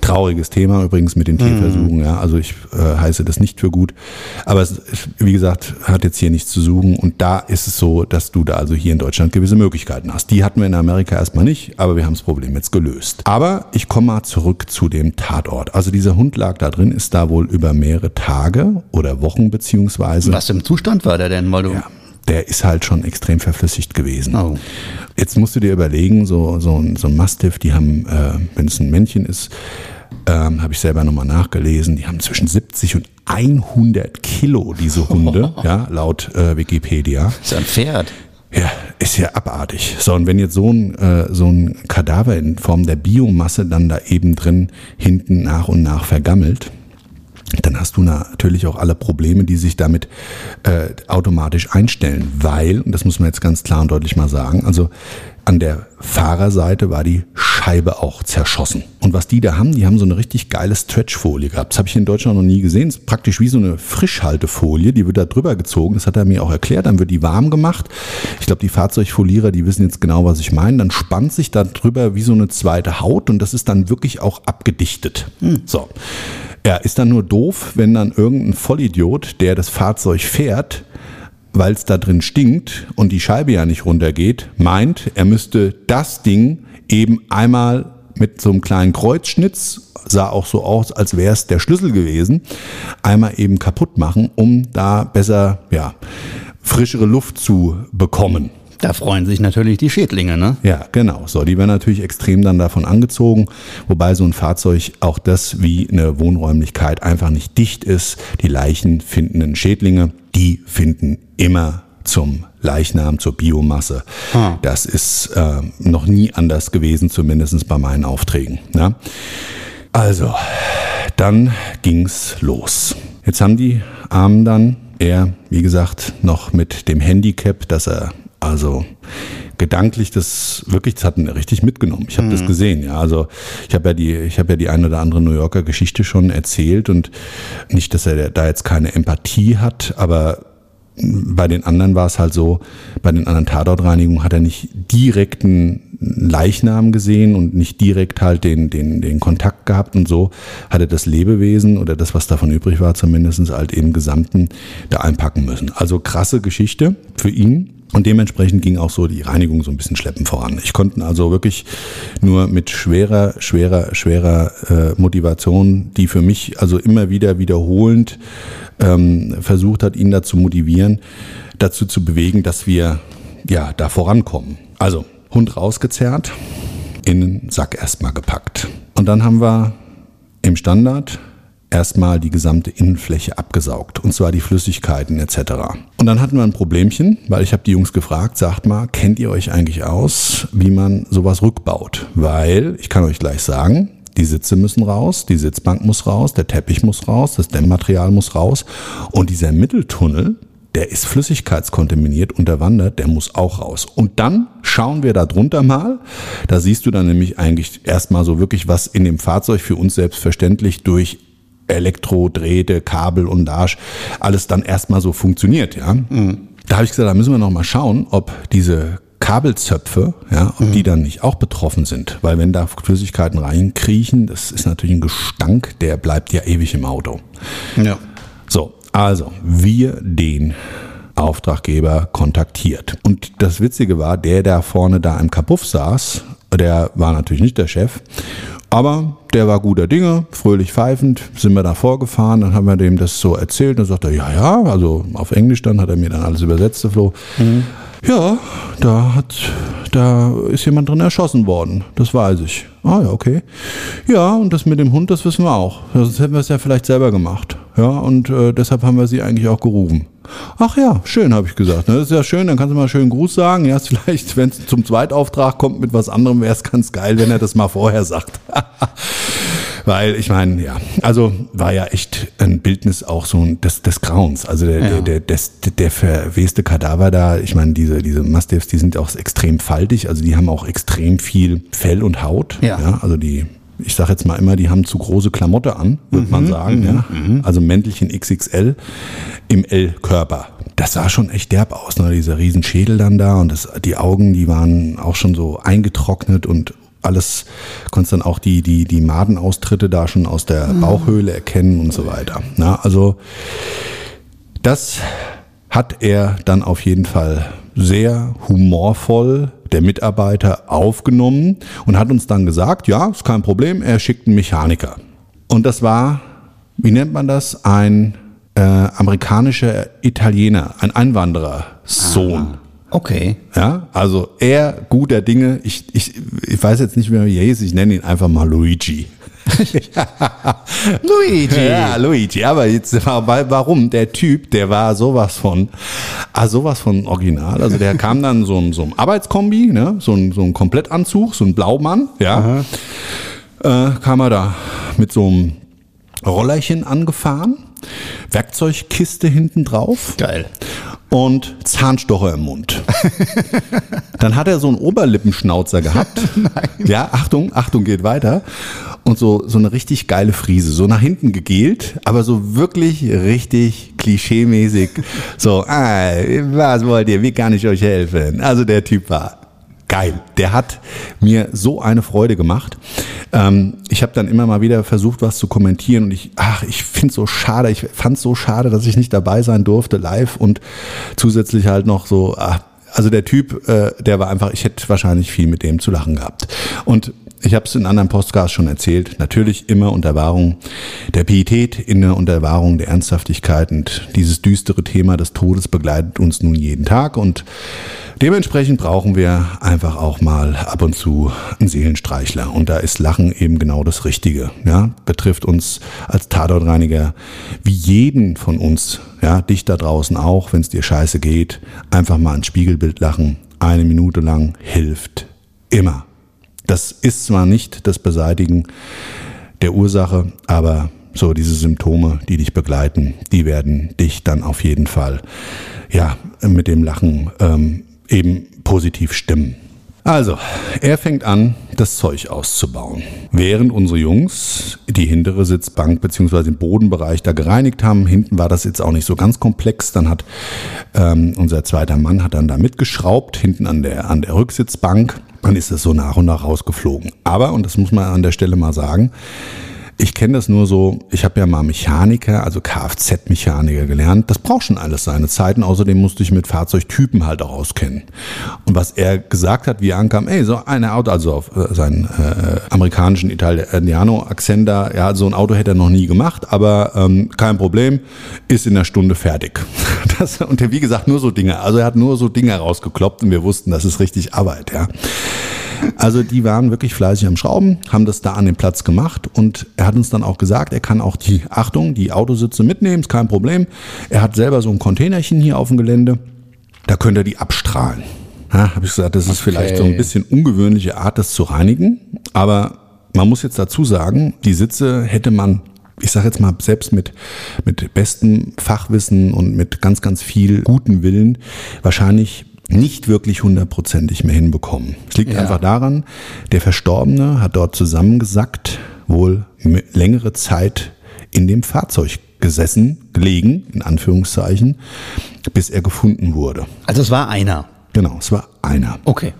Trauriges Thema übrigens mit den Tierversuchen. Ja, also ich äh, heiße das nicht für gut. Aber es, wie gesagt, hat jetzt hier nichts zu suchen. Und da ist es so, dass du da also hier in Deutschland gewisse Möglichkeiten hast. Die hatten wir in Amerika erstmal nicht, aber wir haben das Problem jetzt gelöst. Aber ich komme mal zurück zu dem Tatort. Also dieser Hund lag da drin, ist da wohl über mehrere Tage oder Wochen beziehungsweise. Was im Zustand war der denn? Weil du, Ja, der ist halt schon extrem verflüssigt gewesen. Oh. Jetzt musst du dir überlegen, so, so, ein- so ein Mastiff, die haben, äh, wenn es ein Männchen ist, Ähm, Habe ich selber nochmal nachgelesen. Die haben zwischen 70 und 100 Kilo, diese Hunde, ja, laut äh, Wikipedia. Das ist ein Pferd. Ja, ist ja abartig. So, und wenn jetzt so ein, äh, so ein Kadaver in Form der Biomasse dann da eben drin hinten nach und nach vergammelt, dann hast du natürlich auch alle Probleme, die sich damit äh, automatisch einstellen, weil, und das muss man jetzt ganz klar und deutlich mal sagen, also an der Fahrerseite war die Scheibe auch zerschossen. Und was die da haben, die haben so eine richtig geile Stretchfolie gehabt. Das habe ich in Deutschland noch nie gesehen. Das ist praktisch wie so eine Frischhaltefolie, die wird da drüber gezogen. Das hat er mir auch erklärt. Dann wird die warm gemacht. Ich glaube, die Fahrzeugfolierer, die wissen jetzt genau, was ich meine. Dann spannt sich da drüber wie so eine zweite Haut und das ist dann wirklich auch abgedichtet. Hm. So. Ja, ist dann nur doof, wenn dann irgendein Vollidiot, der das Fahrzeug fährt, weil es da drin stinkt und die Scheibe ja nicht runtergeht, meint, er müsste das Ding eben einmal mit so einem kleinen Kreuzschnitz, sah auch so aus, als wäre es der Schlüssel gewesen, einmal eben kaputt machen, um da besser, ja, frischere Luft zu bekommen. Da freuen sich natürlich die Schädlinge, ne? Ja, genau. So, die werden natürlich extrem dann davon angezogen, wobei so ein Fahrzeug auch das wie eine Wohnräumlichkeit einfach nicht dicht ist. Die Leichen findenden Schädlinge, die finden immer zum Leichnam, zur Biomasse. Ah. Das ist äh, noch nie anders gewesen, zumindest bei meinen Aufträgen. Ne? Also, dann ging's los. Jetzt haben die Armen dann, er, wie gesagt, noch mit dem Handicap, dass er also gedanklich das wirklich, das hat ihn richtig mitgenommen. Ich habe mhm. das gesehen, ja. Also ich habe ja die, ich habe ja die eine oder andere New Yorker Geschichte schon erzählt und nicht, dass er da jetzt keine Empathie hat, aber bei den anderen war es halt so, bei den anderen Tatortreinigungen hat er nicht direkten Leichnam gesehen und nicht direkt halt den, den, den Kontakt gehabt und so hat er das Lebewesen oder das, was davon übrig war, zumindest halt im Gesamten da einpacken müssen. Also krasse Geschichte für ihn. Und dementsprechend ging auch so die Reinigung so ein bisschen schleppen voran. Ich konnte also wirklich nur mit schwerer, schwerer, schwerer äh, Motivation, die für mich also immer wieder wiederholend ähm, versucht hat, ihn dazu motivieren, dazu zu bewegen, dass wir ja da vorankommen. Also Hund rausgezerrt, in den Sack erstmal gepackt. Und dann haben wir im Standard erstmal die gesamte Innenfläche abgesaugt, und zwar die Flüssigkeiten etc. Und dann hatten wir ein Problemchen, weil ich habe die Jungs gefragt, sagt mal, kennt ihr euch eigentlich aus, wie man sowas rückbaut? Weil, ich kann euch gleich sagen, die Sitze müssen raus, die Sitzbank muss raus, der Teppich muss raus, das Dämmmaterial muss raus und dieser Mitteltunnel, der ist flüssigkeitskontaminiert unterwandert, der muss auch raus. Und dann schauen wir da drunter mal. Da siehst du dann nämlich eigentlich erstmal so wirklich, was in dem Fahrzeug für uns selbstverständlich durch Elektrodrähte, Kabel und Arsch alles dann erstmal so funktioniert, ja. Mhm. Da habe ich gesagt, da müssen wir noch mal schauen, ob diese Kabelzöpfe, ja, ob mhm. die dann nicht auch betroffen sind. Weil wenn da Flüssigkeiten reinkriechen, das ist natürlich ein Gestank, der bleibt ja ewig im Auto. Ja. So, also wir den Auftraggeber kontaktiert. Und das Witzige war, der, der vorne da im Kapuff saß, der war natürlich nicht der Chef. Aber der war guter Dinge, fröhlich pfeifend, sind wir da vorgefahren, dann haben wir dem das so erzählt, dann sagt er, ja, ja, also auf Englisch dann hat er mir dann alles übersetzt, der Flo. Mhm. Ja, da hat, da ist jemand drin erschossen worden. Das weiß ich. Ah ja, okay. Ja, und das mit dem Hund, das wissen wir auch. Sonst hätten wir es ja vielleicht selber gemacht. Ja, und äh, deshalb haben wir sie eigentlich auch gerufen. Ach ja, schön, habe ich gesagt. Das ist ja schön, dann kannst du mal schön Gruß sagen. Ja, vielleicht, wenn es zum Zweitauftrag kommt mit was anderem, wäre es ganz geil, wenn er das mal vorher sagt. Weil ich meine, ja, also war ja echt ein Bildnis auch so des, des Grauens. Also der, ja. der, der, des, der verweste Kadaver da, ich meine, diese, diese Mastiffs, die sind auch extrem faltig, also die haben auch extrem viel Fell und Haut. Ja. ja also die ich sage jetzt mal immer, die haben zu große Klamotte an, würde mhm, man sagen. Mhm, ja. Mhm. Also Mäntelchen XXL im L-Körper. Das sah schon echt derb aus, ne? dieser Riesenschädel dann da und das, die Augen, die waren auch schon so eingetrocknet und alles, konntest dann auch die, die, die Madenaustritte da schon aus der mhm. Bauchhöhle erkennen und so weiter. Na, also das hat er dann auf jeden Fall sehr humorvoll der Mitarbeiter aufgenommen und hat uns dann gesagt, ja, ist kein Problem, er schickt einen Mechaniker. Und das war, wie nennt man das, ein äh, amerikanischer Italiener, ein Einwanderersohn. Okay. Ja, also er guter Dinge. Ich, ich, ich weiß jetzt nicht mehr, wie er hieß. Ich nenne ihn einfach mal Luigi. Luigi. Ja, Luigi. Aber jetzt warum? Der Typ, der war sowas von, ah, sowas von original. Also der kam dann so ein, so ein Arbeitskombi, ne? so, ein, so ein Komplettanzug, so ein Blaumann, ja. Äh, kam er da mit so einem Rollerchen angefahren, Werkzeugkiste hinten drauf Geil. Und Zahnstocher im Mund. Dann hat er so einen Oberlippenschnauzer gehabt. Ja, Achtung, Achtung, geht weiter. Und so, so eine richtig geile Friese, so nach hinten gegelt, aber so wirklich richtig klischeemäßig. So, ah, was wollt ihr, wie kann ich euch helfen? Also der Typ war geil. Der hat mir so eine Freude gemacht. Ähm, ich habe dann immer mal wieder versucht, was zu kommentieren und ich, ach, ich finde so schade. Ich fand es so schade, dass ich nicht dabei sein durfte live und zusätzlich halt noch so. Ach, also der Typ, äh, der war einfach, ich hätte wahrscheinlich viel mit dem zu lachen gehabt. Und ich habe es in anderen Podcasts schon erzählt, natürlich immer unter Wahrung der Pietät, immer unter Wahrung der Ernsthaftigkeit. Und dieses düstere Thema des Todes begleitet uns nun jeden Tag. Und dementsprechend brauchen wir einfach auch mal ab und zu einen Seelenstreichler. Und da ist Lachen eben genau das Richtige, ja, betrifft uns als Tatortreiniger wie jeden von uns, ja, dich da draußen auch, wenn es dir scheiße geht, einfach mal ein Spiegelbild lachen, eine Minute lang hilft immer. Das ist zwar nicht das Beseitigen der Ursache, aber so diese Symptome, die dich begleiten, die werden dich dann auf jeden Fall ja mit dem Lachen ähm, eben positiv stimmen. Also, er fängt an, das Zeug auszubauen. Während unsere Jungs die hintere Sitzbank bzw. den Bodenbereich da gereinigt haben, hinten war das jetzt auch nicht so ganz komplex, dann hat ähm, unser zweiter Mann hat dann da mitgeschraubt, hinten an der, an der Rücksitzbank, dann ist es so nach und nach rausgeflogen. Aber, und das muss man an der Stelle mal sagen, ich kenne das nur so, ich habe ja mal Mechaniker, also Kfz-Mechaniker gelernt. Das braucht schon alles seine Zeiten. Außerdem musste ich mit Fahrzeugtypen halt auch auskennen. Und was er gesagt hat, wie er ankam, ey, so ein Auto, also auf äh, seinen äh, amerikanischen Italiano-Akzent da, ja, so ein Auto hätte er noch nie gemacht, aber ähm, kein Problem, ist in einer Stunde fertig. Das, und wie gesagt, nur so Dinge. Also er hat nur so Dinge rausgekloppt und wir wussten, das ist richtig Arbeit, ja. Also die waren wirklich fleißig am Schrauben, haben das da an den Platz gemacht und er hat uns dann auch gesagt, er kann auch die, Achtung, die Autositze mitnehmen, ist kein Problem. Er hat selber so ein Containerchen hier auf dem Gelände, da könnt ihr die abstrahlen. Ja, habe ich gesagt, das ist vielleicht so ein bisschen ungewöhnliche Art, das zu reinigen, aber man muss jetzt dazu sagen, die Sitze hätte man ich sage jetzt mal, selbst mit, mit bestem Fachwissen und mit ganz, ganz viel guten Willen wahrscheinlich nicht wirklich hundertprozentig mehr hinbekommen. Es liegt Ja. einfach daran, der Verstorbene hat dort zusammengesackt, wohl längere Zeit in dem Fahrzeug gesessen, gelegen, in Anführungszeichen, bis er gefunden wurde. Also es war einer. Genau, es war einer Okay.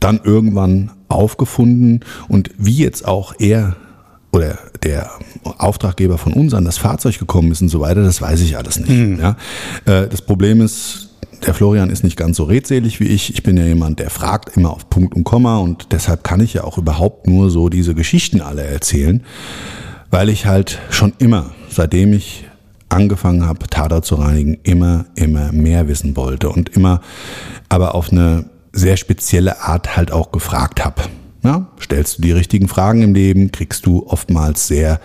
dann irgendwann aufgefunden und wie jetzt auch er oder der Auftraggeber von uns an das Fahrzeug gekommen ist und so weiter, das weiß ich alles nicht. Ja. Äh, Das Problem ist, der Florian ist nicht ganz so redselig wie ich. Ich bin ja jemand, der fragt immer auf Punkt und Komma und deshalb kann ich ja auch überhaupt nur so diese Geschichten alle erzählen, weil ich halt schon immer, seitdem ich angefangen habe, Tatort zu reinigen, immer, immer mehr wissen wollte und immer aber auf eine sehr spezielle Art halt auch gefragt habe. Ja, stellst du die richtigen Fragen im Leben, kriegst du oftmals sehr,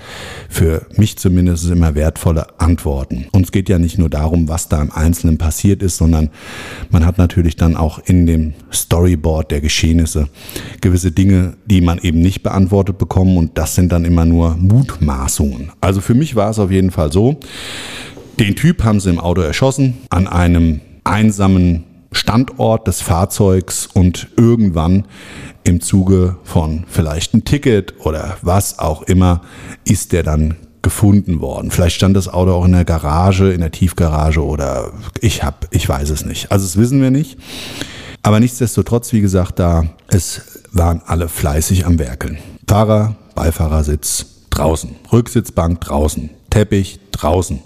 für mich zumindest immer wertvolle Antworten. Und es geht ja nicht nur darum, was da im Einzelnen passiert ist, sondern man hat natürlich dann auch in dem Storyboard der Geschehnisse gewisse Dinge, die man eben nicht beantwortet bekommen und das sind dann immer nur Mutmaßungen. Also für mich war es auf jeden Fall so, den Typ haben sie im Auto erschossen, an einem einsamen Standort des Fahrzeugs und irgendwann im Zuge von vielleicht ein Ticket oder was auch immer ist der dann gefunden worden. Vielleicht stand das Auto auch in der Garage, in der Tiefgarage oder ich hab, ich weiß es nicht. Also das wissen wir nicht. Aber nichtsdestotrotz, wie gesagt, da, es waren alle fleißig am Werkeln. Fahrer, Beifahrersitz draußen, Rücksitzbank draußen, Teppich draußen,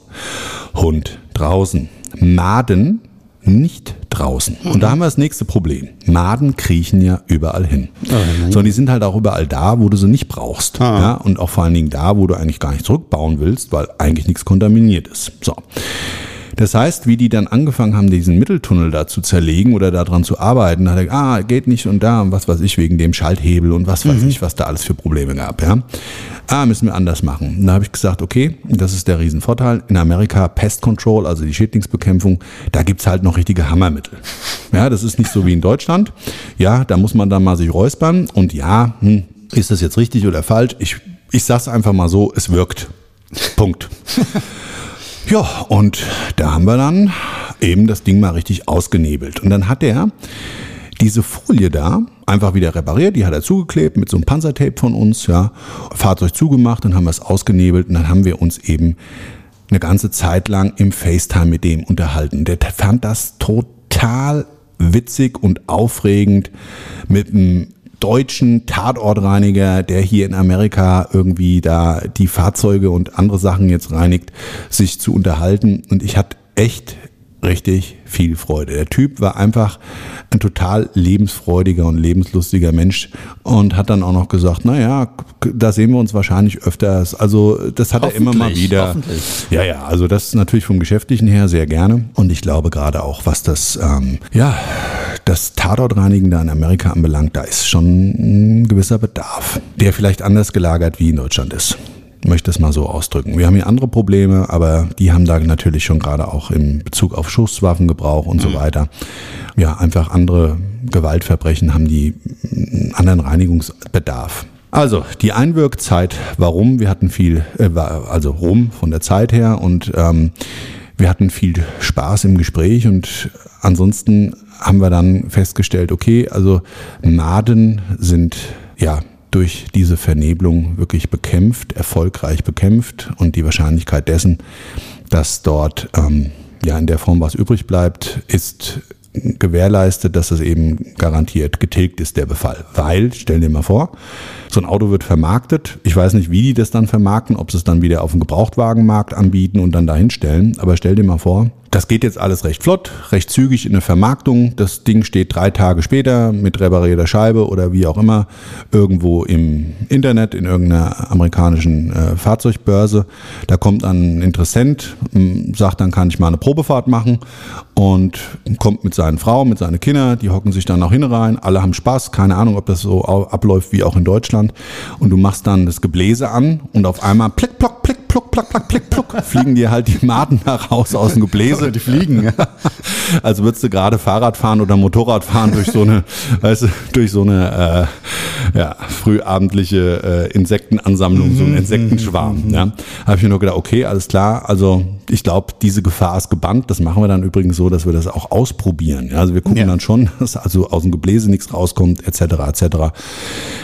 Hund draußen, Maden nicht draußen. Und da haben wir das nächste Problem. Maden kriechen ja überall hin. So, und die sind halt auch überall da, wo du sie nicht brauchst. Ja, und auch vor allen Dingen da, wo du eigentlich gar nicht zurückbauen willst, weil eigentlich nichts kontaminiert ist. So. Das heißt, wie die dann angefangen haben, diesen Mitteltunnel da zu zerlegen oder daran zu arbeiten, hat er gesagt, ah, geht nicht und da und was weiß ich, wegen dem Schalthebel und was weiß ich, was da alles für Probleme gab, ja. Ah, müssen wir anders machen. Und da habe ich gesagt, okay, das ist der Riesenvorteil. In Amerika Pest Control, also die Schädlingsbekämpfung, da gibt's halt noch richtige Hammermittel. Ja, das ist nicht so wie in Deutschland. Ja, da muss man dann mal sich räuspern. Und ja, hm, ist das jetzt richtig oder falsch? Ich, ich sag's einfach mal so, es wirkt. Punkt. Ja, und da haben wir dann eben das Ding mal richtig ausgenebelt. Und dann hat er diese Folie da einfach wieder repariert, die hat er zugeklebt mit so einem Panzertape von uns, ja, Fahrzeug zugemacht, dann haben wir es ausgenebelt und dann haben wir uns eben eine ganze Zeit lang im FaceTime mit dem unterhalten. Der fand das total witzig und aufregend mit einem deutschen Tatortreiniger, der hier in Amerika irgendwie da die Fahrzeuge und andere Sachen jetzt reinigt, sich zu unterhalten. Und ich hatte echt richtig viel Freude. Der Typ war einfach ein total lebensfreudiger und lebenslustiger Mensch und hat dann auch noch gesagt, naja, da sehen wir uns wahrscheinlich öfters. Also das hat er immer mal wieder. Ja, ja, also das natürlich vom Geschäftlichen her sehr gerne. Und ich glaube gerade auch, was das, ähm, ja, das Tatortreinigen da in Amerika anbelangt, da ist schon ein gewisser Bedarf, der vielleicht anders gelagert wie in Deutschland ist möchte es mal so ausdrücken. Wir haben hier andere Probleme, aber die haben da natürlich schon gerade auch im Bezug auf Schusswaffengebrauch und mhm. so weiter. Ja, einfach andere Gewaltverbrechen haben die einen anderen Reinigungsbedarf. Also die Einwirkzeit, warum? Wir hatten viel, äh, also rum von der Zeit her und ähm, wir hatten viel Spaß im Gespräch und ansonsten haben wir dann festgestellt, okay, also Maden sind ja durch diese Vernebelung wirklich bekämpft, erfolgreich bekämpft und die Wahrscheinlichkeit dessen, dass dort ähm, ja in der Form was übrig bleibt, ist gewährleistet, dass es eben garantiert getilgt ist, der Befall. Weil, stell dir mal vor, so ein Auto wird vermarktet. Ich weiß nicht, wie die das dann vermarkten, ob sie es dann wieder auf dem Gebrauchtwagenmarkt anbieten und dann dahin stellen. Aber stell dir mal vor, das geht jetzt alles recht flott, recht zügig in der Vermarktung. Das Ding steht drei Tage später mit reparierter Scheibe oder wie auch immer irgendwo im Internet, in irgendeiner amerikanischen äh, Fahrzeugbörse. Da kommt ein Interessent, sagt, dann kann ich mal eine Probefahrt machen und kommt mit seinen Frauen, mit seinen Kindern, die hocken sich dann auch hin rein. Alle haben Spaß, keine Ahnung, ob das so abläuft wie auch in Deutschland. Und du machst dann das Gebläse an und auf einmal plick, plock, plick, pluck, pluck, pluck, plick, pluck, fliegen dir halt die Maden nach raus aus dem Gebläse. die fliegen. Ja. Also würdest du gerade Fahrrad fahren oder Motorrad fahren durch so eine, weißt du, durch so eine äh, ja, frühabendliche äh, Insektenansammlung, so ein mhm. Insektenschwarm. Ja. Habe ich mir nur gedacht, okay, alles klar. Also ich glaube, diese Gefahr ist gebannt. Das machen wir dann übrigens so, dass wir das auch ausprobieren. Ja, also wir gucken ja. dann schon, dass also aus dem Gebläse nichts rauskommt, etc. etc.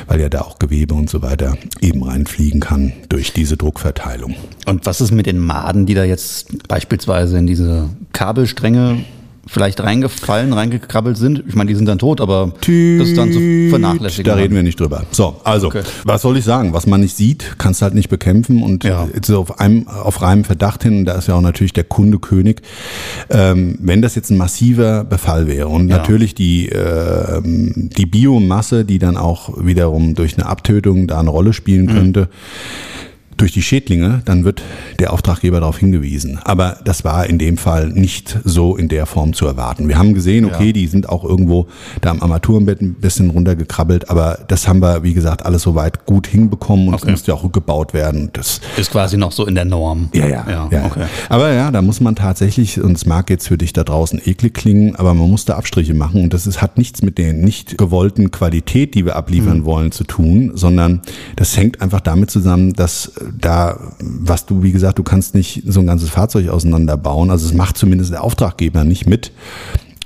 Weil ja da auch Gewebe und so weiter eben reinfliegen kann durch diese Druckverteilung. Und was ist mit den Maden, die da jetzt beispielsweise in diese Kabelstränge vielleicht reingefallen, reingekrabbelt sind. Ich meine, die sind dann tot, aber Tüt, das ist dann zu vernachlässigen. Da reden wir nicht drüber. So, also, okay. was soll ich sagen? Was man nicht sieht, kannst du halt nicht bekämpfen und ja. jetzt auf einem, auf reinem Verdacht hin, da ist ja auch natürlich der Kunde König, ähm, wenn das jetzt ein massiver Befall wäre und ja. natürlich die, äh, die Biomasse, die dann auch wiederum durch eine Abtötung da eine Rolle spielen mhm. könnte, durch die Schädlinge, dann wird der Auftraggeber darauf hingewiesen. Aber das war in dem Fall nicht so in der Form zu erwarten. Wir haben gesehen, okay, ja. die sind auch irgendwo da am Armaturenbett ein bisschen runtergekrabbelt, aber das haben wir, wie gesagt, alles soweit gut hinbekommen und es musste auch rückgebaut werden. Das ist quasi noch so in der Norm. Ja, ja. ja, ja. Okay. Aber ja, da muss man tatsächlich, und es mag jetzt für dich da draußen eklig klingen, aber man muss da Abstriche machen und das ist, hat nichts mit der nicht gewollten Qualität, die wir abliefern mhm. wollen, zu tun, sondern das hängt einfach damit zusammen, dass da, was du, wie gesagt, du kannst nicht so ein ganzes Fahrzeug auseinanderbauen. Also es macht zumindest der Auftraggeber nicht mit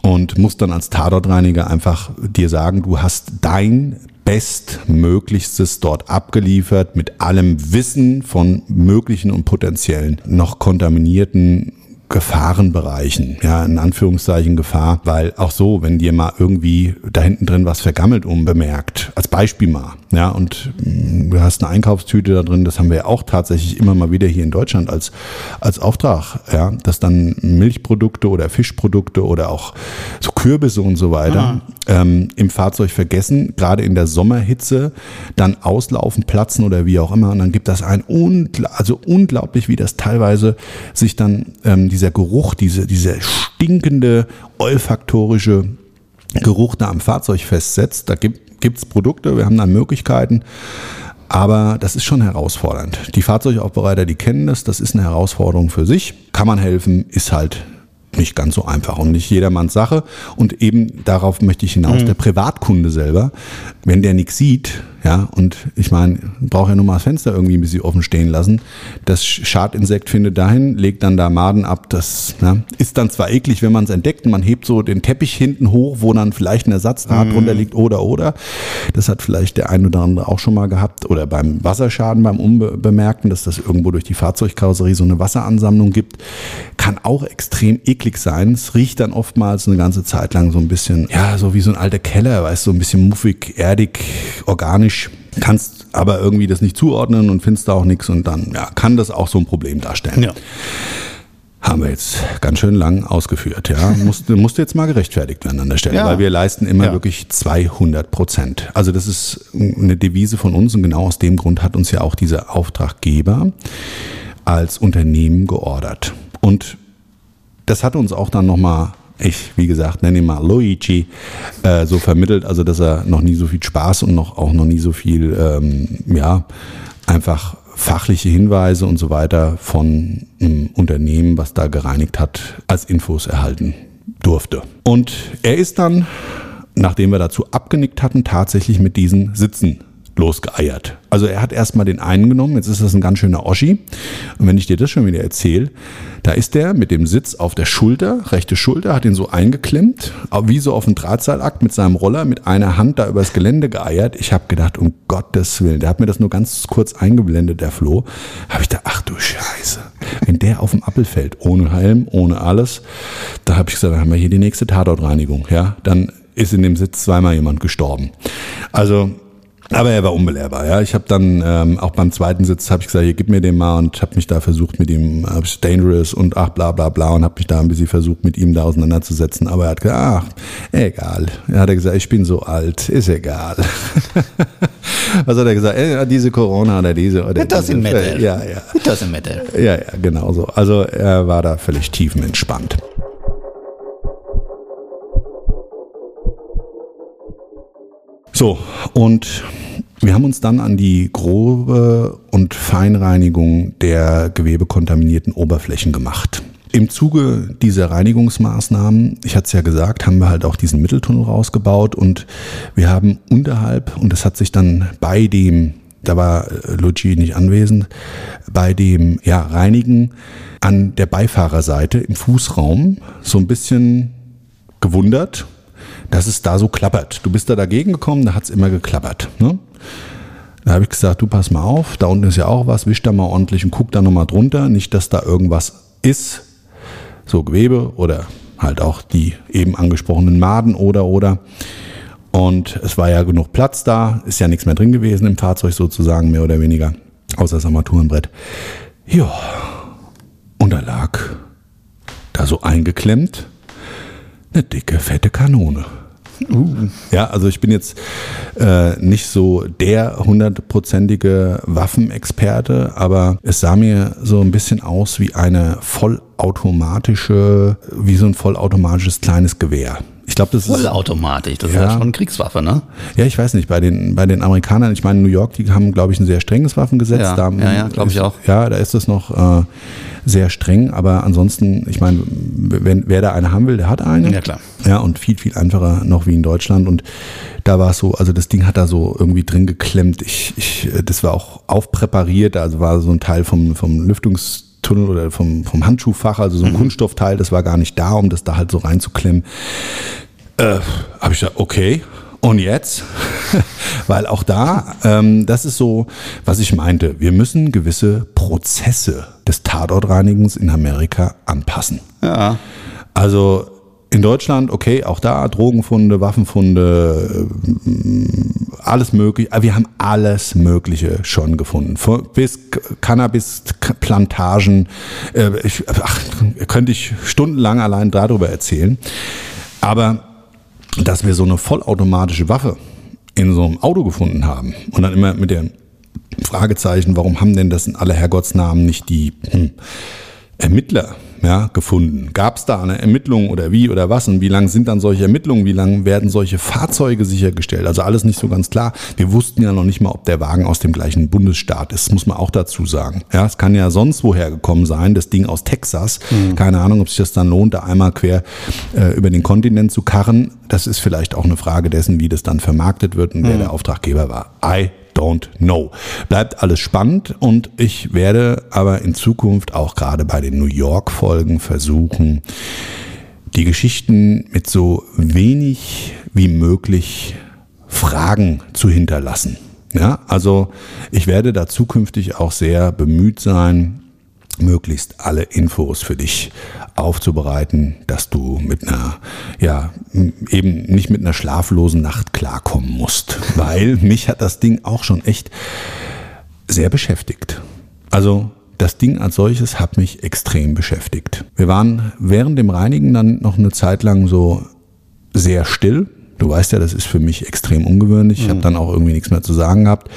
und muss dann als Tatortreiniger einfach dir sagen, du hast dein Bestmöglichstes dort abgeliefert mit allem Wissen von möglichen und potenziellen noch kontaminierten Gefahrenbereichen, ja, in Anführungszeichen Gefahr, weil auch so, wenn dir mal irgendwie da hinten drin was vergammelt unbemerkt, als Beispiel mal, ja, und mm, du hast eine Einkaufstüte da drin, das haben wir ja auch tatsächlich immer mal wieder hier in Deutschland als, als Auftrag, ja, dass dann Milchprodukte oder Fischprodukte oder auch so Kürbisse und so weiter ähm, im Fahrzeug vergessen, gerade in der Sommerhitze, dann auslaufen, platzen oder wie auch immer, und dann gibt das ein, ungl also unglaublich, wie das teilweise sich dann ähm, diese dieser Geruch, diese, dieser stinkende olfaktorische Geruch da am Fahrzeug festsetzt. Da gibt es Produkte, wir haben da Möglichkeiten. Aber das ist schon herausfordernd. Die Fahrzeugaufbereiter, die kennen das, das ist eine Herausforderung für sich. Kann man helfen, ist halt nicht ganz so einfach und nicht jedermanns Sache. Und eben darauf möchte ich hinaus, mhm. der Privatkunde selber, wenn der nichts sieht, ja, und ich meine, braucht ja nur mal das Fenster irgendwie ein bisschen offen stehen lassen. Das Schadinsekt findet dahin, legt dann da Maden ab. Das ne, ist dann zwar eklig, wenn man es entdeckt und man hebt so den Teppich hinten hoch, wo dann vielleicht ein Ersatzrad mhm. drunter liegt oder oder. Das hat vielleicht der ein oder andere auch schon mal gehabt. Oder beim Wasserschaden, beim Unbemerkten, dass das irgendwo durch die Fahrzeugkarosserie so eine Wasseransammlung gibt. Kann auch extrem eklig sein. Es riecht dann oftmals eine ganze Zeit lang so ein bisschen, ja, so wie so ein alter Keller, weißt du, so ein bisschen muffig, erdig, organisch kannst aber irgendwie das nicht zuordnen und findest da auch nichts und dann ja, kann das auch so ein Problem darstellen. Ja. Haben wir jetzt ganz schön lang ausgeführt, ja. musste, musste jetzt mal gerechtfertigt werden an der Stelle, ja. weil wir leisten immer ja. wirklich 200 Prozent. Also das ist eine Devise von uns und genau aus dem Grund hat uns ja auch dieser Auftraggeber als Unternehmen geordert. Und das hat uns auch dann nochmal ich, wie gesagt, nenne ihn mal Luigi, äh, so vermittelt, also dass er noch nie so viel Spaß und noch auch noch nie so viel, ähm, ja, einfach fachliche Hinweise und so weiter von einem Unternehmen, was da gereinigt hat, als Infos erhalten durfte. Und er ist dann, nachdem wir dazu abgenickt hatten, tatsächlich mit diesen Sitzen losgeeiert. Also er hat erstmal den einen genommen, jetzt ist das ein ganz schöner Oschi. Und wenn ich dir das schon wieder erzähle, da ist der mit dem Sitz auf der Schulter, rechte Schulter, hat ihn so eingeklemmt, wie so auf dem Drahtseilakt mit seinem Roller mit einer Hand da übers Gelände geeiert. Ich habe gedacht, um Gottes Willen, der hat mir das nur ganz kurz eingeblendet, der Floh. Habe ich da, ach du Scheiße. Wenn der auf dem Appel fällt, ohne Helm, ohne alles, da habe ich gesagt, dann haben wir hier die nächste Tatortreinigung. Ja, dann ist in dem Sitz zweimal jemand gestorben. Also aber er war unbelehrbar, ja. Ich habe dann ähm, auch beim zweiten Sitz habe ich gesagt, hier gib mir den mal und habe mich da versucht mit ihm, hab ich dangerous und ach bla bla bla und habe mich da ein bisschen versucht mit ihm da auseinanderzusetzen. Aber er hat gesagt, ach, egal. Er hat gesagt, ich bin so alt, ist egal. Was hat er gesagt? Äh, diese Corona oder diese oder It doesn't matter. Ja, ja. It doesn't matter. Ja, ja, genau so. Also er war da völlig tiefenentspannt. So, und wir haben uns dann an die grobe und Feinreinigung der gewebekontaminierten Oberflächen gemacht. Im Zuge dieser Reinigungsmaßnahmen, ich hatte es ja gesagt, haben wir halt auch diesen Mitteltunnel rausgebaut und wir haben unterhalb, und das hat sich dann bei dem, da war äh, Luigi nicht anwesend, bei dem ja, Reinigen an der Beifahrerseite im Fußraum so ein bisschen gewundert, dass es da so klappert. Du bist da dagegen gekommen, da hat es immer geklappert. Ne? Da habe ich gesagt, du pass mal auf, da unten ist ja auch was, wisch da mal ordentlich und guck da nochmal drunter. Nicht, dass da irgendwas ist, so Gewebe oder halt auch die eben angesprochenen Maden oder oder. Und es war ja genug Platz da, ist ja nichts mehr drin gewesen im Fahrzeug sozusagen, mehr oder weniger, außer das Armaturenbrett. Ja, und da lag da so eingeklemmt eine dicke, fette Kanone. Uh. Ja, also ich bin jetzt äh, nicht so der hundertprozentige Waffenexperte, aber es sah mir so ein bisschen aus wie eine vollautomatische, wie so ein vollautomatisches kleines Gewehr. Glaube, das ist vollautomatisch. Das ja, ist ja schon eine Kriegswaffe, ne? Ja, ich weiß nicht. Bei den bei den Amerikanern, ich meine New York, die haben, glaube ich, ein sehr strenges Waffengesetz. Ja, da, ja, ja glaube ich auch. Ja, da ist es noch äh, sehr streng. Aber ansonsten, ich meine, wenn wer da eine haben will, der hat eine. Ja klar. Ja und viel viel einfacher noch wie in Deutschland. Und da war es so, also das Ding hat da so irgendwie drin geklemmt. Ich, ich, das war auch aufpräpariert. Also war so ein Teil vom vom Lüftungs Tunnel oder vom, vom Handschuhfach, also so ein mhm. Kunststoffteil, das war gar nicht da, um das da halt so reinzuklemmen. Äh, Habe ich gesagt, okay. Und jetzt? Weil auch da, ähm, das ist so, was ich meinte, wir müssen gewisse Prozesse des Tatortreinigens in Amerika anpassen. Ja. Also in Deutschland, okay, auch da Drogenfunde, Waffenfunde, äh, alles mögliche. Wir haben alles Mögliche schon gefunden. Bis Cannabis-Plantagen. Äh, ach, könnte ich stundenlang allein darüber erzählen. Aber dass wir so eine vollautomatische Waffe in so einem Auto gefunden haben. Und dann immer mit dem Fragezeichen, warum haben denn das in aller Herrgottsnamen nicht die hm, Ermittler ja, gefunden. Gab es da eine Ermittlung oder wie oder was? Und wie lang sind dann solche Ermittlungen? Wie lang werden solche Fahrzeuge sichergestellt? Also alles nicht so ganz klar. Wir wussten ja noch nicht mal, ob der Wagen aus dem gleichen Bundesstaat ist, muss man auch dazu sagen. Ja, es kann ja sonst woher gekommen sein, das Ding aus Texas. Mhm. Keine Ahnung, ob sich das dann lohnt, da einmal quer äh, über den Kontinent zu karren. Das ist vielleicht auch eine Frage dessen, wie das dann vermarktet wird und mhm. wer der Auftraggeber war. I don't know. Bleibt alles spannend und ich werde aber in Zukunft auch gerade bei den New York Folgen versuchen, die Geschichten mit so wenig wie möglich Fragen zu hinterlassen. Ja, also ich werde da zukünftig auch sehr bemüht sein, möglichst alle Infos für dich aufzubereiten, dass du mit einer, ja, eben nicht mit einer schlaflosen Nacht klarkommen musst. Weil mich hat das Ding auch schon echt sehr beschäftigt. Also das Ding als solches hat mich extrem beschäftigt. Wir waren während dem Reinigen dann noch eine Zeit lang so sehr still, Du weißt ja, das ist für mich extrem ungewöhnlich. Ich mhm. habe dann auch irgendwie nichts mehr zu sagen gehabt.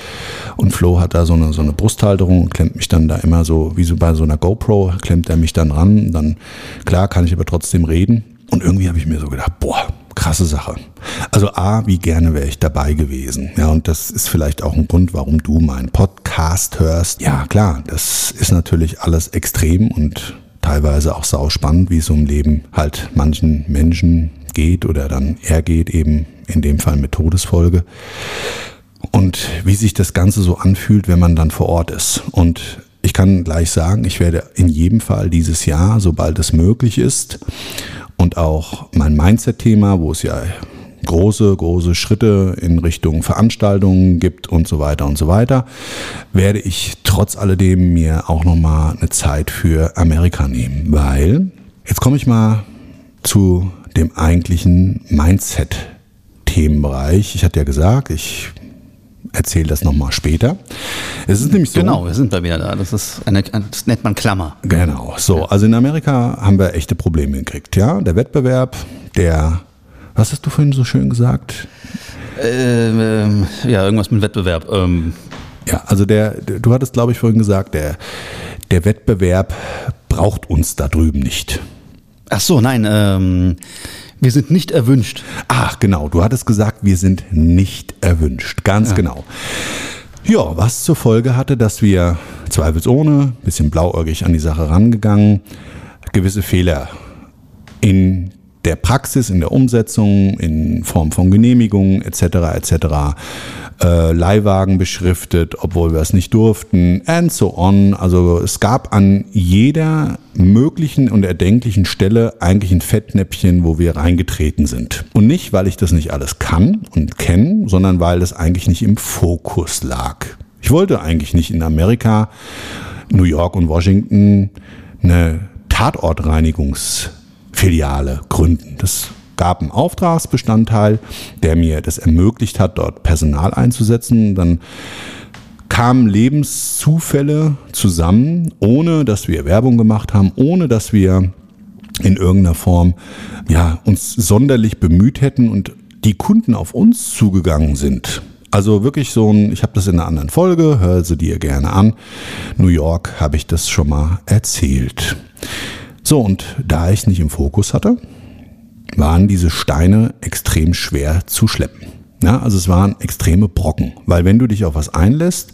Und Flo hat da so eine, so eine Brusthalterung und klemmt mich dann da immer so, wie so bei so einer GoPro, klemmt er mich dann ran. Dann, klar, kann ich aber trotzdem reden. Und irgendwie habe ich mir so gedacht, boah, krasse Sache. Also A, wie gerne wäre ich dabei gewesen. Ja, und das ist vielleicht auch ein Grund, warum du meinen Podcast hörst. Ja, klar, das ist natürlich alles extrem und teilweise auch sau spannend, wie es um Leben halt manchen Menschen geht oder dann er geht, eben in dem Fall mit Todesfolge. Und wie sich das Ganze so anfühlt, wenn man dann vor Ort ist. Und ich kann gleich sagen, ich werde in jedem Fall dieses Jahr, sobald es möglich ist, und auch mein Mindset-Thema, wo es ja große, große Schritte in Richtung Veranstaltungen gibt und so weiter und so weiter, werde ich trotz alledem mir auch nochmal eine Zeit für Amerika nehmen, weil jetzt komme ich mal zu dem eigentlichen Mindset-Themenbereich. Ich hatte ja gesagt, ich erzähle das nochmal später. Es ist nämlich so. Genau, wir sind da wieder da. Das ist eine, das nennt man Klammer. Genau. So, also in Amerika haben wir echte Probleme gekriegt. Ja, der Wettbewerb, der, was hast du vorhin so schön gesagt? Ähm, ja, irgendwas mit Wettbewerb. Ähm. Ja, also der, du hattest, glaube ich, vorhin gesagt, der, der Wettbewerb braucht uns da drüben nicht. Ach so, nein, ähm, wir sind nicht erwünscht. Ach, genau, du hattest gesagt, wir sind nicht erwünscht. Ganz ja. genau. Ja, was zur Folge hatte, dass wir zweifelsohne, bisschen blauäugig an die Sache rangegangen, gewisse Fehler in der Praxis, in der Umsetzung, in Form von Genehmigungen etc. etc. Äh, Leihwagen beschriftet, obwohl wir es nicht durften, and so on. Also es gab an jeder möglichen und erdenklichen Stelle eigentlich ein Fettnäpfchen, wo wir reingetreten sind. Und nicht, weil ich das nicht alles kann und kenne, sondern weil es eigentlich nicht im Fokus lag. Ich wollte eigentlich nicht in Amerika, New York und Washington eine Tatortreinigungs Filiale gründen. Das gab einen Auftragsbestandteil, der mir das ermöglicht hat, dort Personal einzusetzen. Dann kamen Lebenszufälle zusammen, ohne dass wir Werbung gemacht haben, ohne dass wir in irgendeiner Form ja, uns sonderlich bemüht hätten und die Kunden auf uns zugegangen sind. Also wirklich so ein, ich habe das in einer anderen Folge, hör sie dir gerne an. New York habe ich das schon mal erzählt. So, und da ich nicht im Fokus hatte, waren diese Steine extrem schwer zu schleppen. Ja, also es waren extreme Brocken, weil wenn du dich auf was einlässt,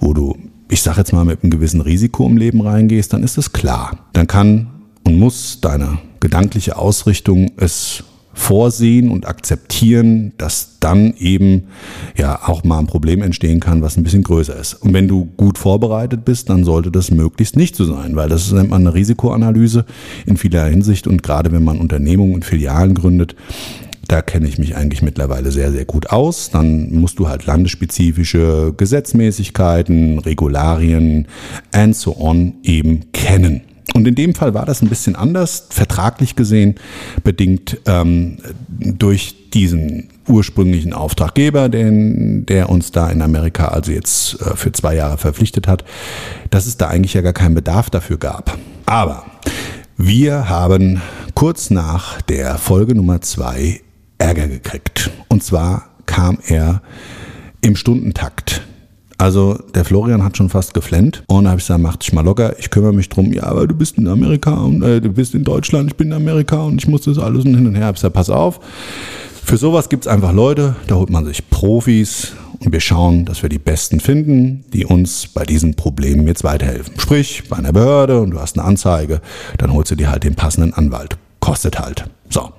wo du, ich sag jetzt mal, mit einem gewissen Risiko im Leben reingehst, dann ist es klar. Dann kann und muss deine gedankliche Ausrichtung es vorsehen und akzeptieren, dass dann eben ja auch mal ein Problem entstehen kann, was ein bisschen größer ist. Und wenn du gut vorbereitet bist, dann sollte das möglichst nicht so sein, weil das nennt man eine Risikoanalyse in vieler Hinsicht und gerade wenn man Unternehmungen und Filialen gründet, da kenne ich mich eigentlich mittlerweile sehr, sehr gut aus. Dann musst du halt landesspezifische Gesetzmäßigkeiten, Regularien and so on eben kennen. Und in dem Fall war das ein bisschen anders, vertraglich gesehen, bedingt ähm, durch diesen ursprünglichen Auftraggeber, den, der uns da in Amerika also jetzt äh, für zwei Jahre verpflichtet hat, dass es da eigentlich ja gar keinen Bedarf dafür gab. Aber wir haben kurz nach der Folge Nummer zwei Ärger gekriegt. Und zwar kam er im Stundentakt Also der Florian hat schon fast geflennt und da habe ich gesagt, mach dich mal locker, ich kümmere mich drum. Ja, aber du bist in Amerika und äh, du bist in Deutschland, ich bin in Amerika und ich muss das alles hin und her. Ich gesagt, pass auf. Für sowas gibt es einfach Leute, da holt man sich Profis und wir schauen, dass wir die Besten finden, die uns bei diesen Problemen jetzt weiterhelfen. Sprich, bei einer Behörde und du hast eine Anzeige, dann holst du dir halt den passenden Anwalt. Kostet halt. So.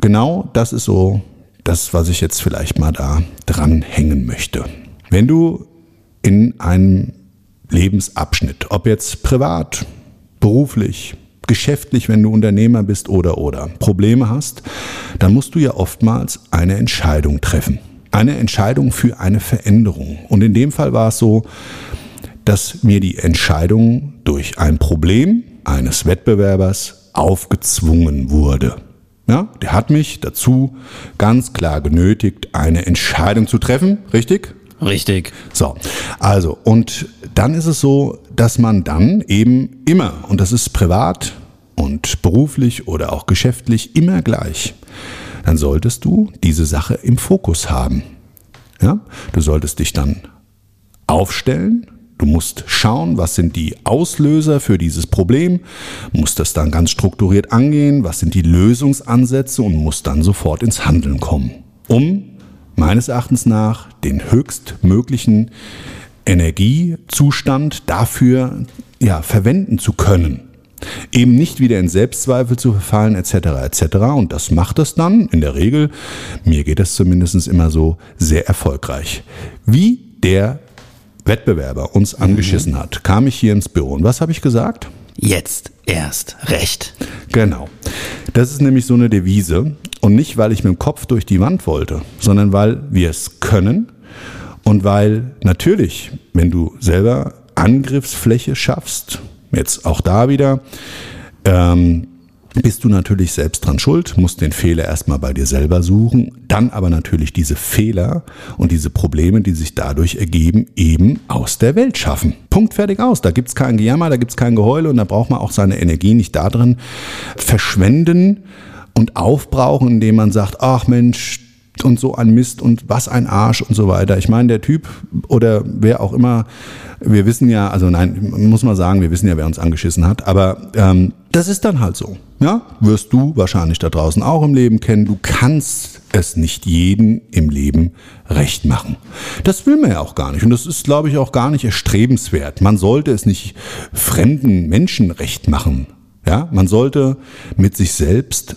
Genau das ist so das, was ich jetzt vielleicht mal da dranhängen möchte. Wenn du in einem Lebensabschnitt, ob jetzt privat, beruflich, geschäftlich, wenn du Unternehmer bist oder oder Probleme hast, dann musst du ja oftmals eine Entscheidung treffen. Eine Entscheidung für eine Veränderung. Und in dem Fall war es so, dass mir die Entscheidung durch ein Problem eines Wettbewerbers aufgezwungen wurde. Ja, der hat mich dazu ganz klar genötigt, eine Entscheidung zu treffen, richtig? Richtig. So, also, und dann ist es so, dass man dann eben immer, und das ist privat und beruflich oder auch geschäftlich immer gleich, dann solltest du diese Sache im Fokus haben. Ja? Du solltest dich dann aufstellen, Du musst schauen, was sind die Auslöser für dieses Problem, musst das dann ganz strukturiert angehen, was sind die Lösungsansätze und musst dann sofort ins Handeln kommen, um meines Erachtens nach den höchstmöglichen Energiezustand dafür ja, verwenden zu können. Eben nicht wieder in Selbstzweifel zu verfallen, etc. etc. Und das macht es dann in der Regel, mir geht es zumindest immer so, sehr erfolgreich. Wie der Wettbewerber uns angeschissen hat, kam ich hier ins Büro. Und was habe ich gesagt? Jetzt erst recht. Genau. Das ist nämlich so eine Devise. Und nicht, weil ich mit dem Kopf durch die Wand wollte, sondern weil wir es können und weil natürlich, wenn du selber Angriffsfläche schaffst, jetzt auch da wieder, ähm, bist du natürlich selbst dran schuld, musst den Fehler erstmal bei dir selber suchen, dann aber natürlich diese Fehler und diese Probleme, die sich dadurch ergeben, eben aus der Welt schaffen. Punkt fertig aus. Da gibt's kein Gejammer, da gibt's kein Geheule und da braucht man auch seine Energie nicht darin verschwenden und aufbrauchen, indem man sagt, ach Mensch, und so ein Mist und was ein Arsch und so weiter. Ich meine, der Typ oder wer auch immer, wir wissen ja, also nein, muss man sagen, wir wissen ja, wer uns angeschissen hat, aber ähm, das ist dann halt so. Ja, wirst du wahrscheinlich da draußen auch im Leben kennen. Du kannst es nicht jeden im Leben recht machen. Das will man ja auch gar nicht. Und das ist, glaube ich, auch gar nicht erstrebenswert. Man sollte es nicht fremden Menschen recht machen. Ja, man sollte mit sich selbst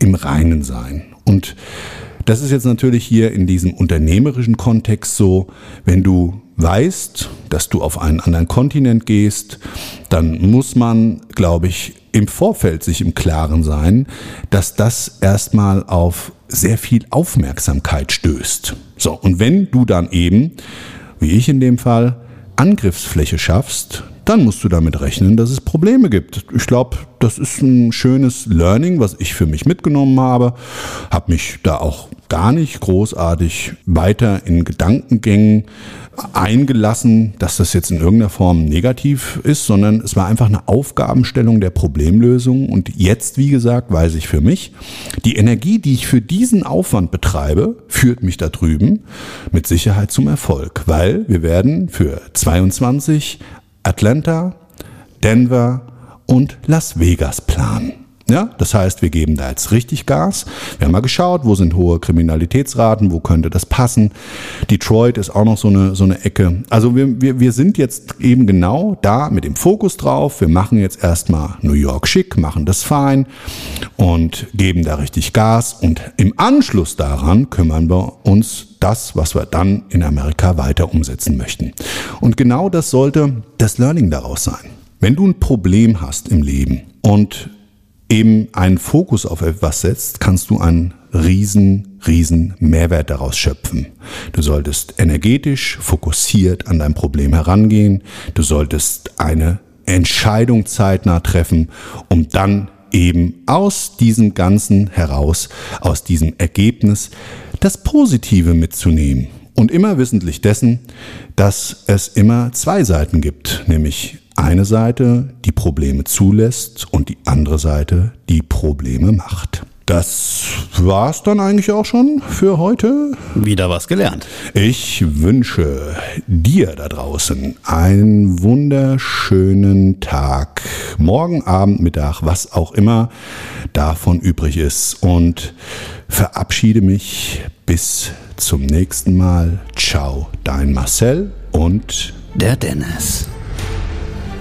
im Reinen sein. Und das ist jetzt natürlich hier in diesem unternehmerischen Kontext so, wenn du weißt, dass du auf einen anderen Kontinent gehst, dann muss man, glaube ich, im Vorfeld sich im Klaren sein, dass das erstmal auf sehr viel Aufmerksamkeit stößt. So, und wenn du dann eben, wie ich in dem Fall, Angriffsfläche schaffst, dann musst du damit rechnen, dass es Probleme gibt. Ich glaube, das ist ein schönes Learning, was ich für mich mitgenommen habe. Habe mich da auch gar nicht großartig weiter in Gedankengängen eingelassen, dass das jetzt in irgendeiner Form negativ ist, sondern es war einfach eine Aufgabenstellung der Problemlösung. Und jetzt, wie gesagt, weiß ich für mich, die Energie, die ich für diesen Aufwand betreibe, führt mich da drüben mit Sicherheit zum Erfolg, weil wir werden für 22 Atlanta, Denver und Las Vegas planen. Ja, das heißt, wir geben da jetzt richtig Gas. Wir haben mal geschaut, wo sind hohe Kriminalitätsraten, wo könnte das passen. Detroit ist auch noch so eine, so eine Ecke. Also wir, wir, wir sind jetzt eben genau da mit dem Fokus drauf. Wir machen jetzt erstmal New York schick, machen das fein und geben da richtig Gas. Und im Anschluss daran kümmern wir uns das, was wir dann in Amerika weiter umsetzen möchten. Und genau das sollte das Learning daraus sein. Wenn du ein Problem hast im Leben und eben einen Fokus auf etwas setzt, kannst du einen riesen, riesen Mehrwert daraus schöpfen. Du solltest energetisch fokussiert an dein Problem herangehen. Du solltest eine Entscheidung zeitnah treffen, um dann eben aus diesem Ganzen heraus, aus diesem Ergebnis, das Positive mitzunehmen. Und immer wissentlich dessen, dass es immer zwei Seiten gibt, nämlich eine Seite, die Probleme zulässt und die andere Seite, die Probleme macht. Das war's dann eigentlich auch schon für heute. Wieder was gelernt. Ich wünsche dir da draußen einen wunderschönen Tag. Morgen, Abend, Mittag, was auch immer davon übrig ist. Und verabschiede mich bis zum nächsten Mal. Ciao, dein Marcel und Der Dennis.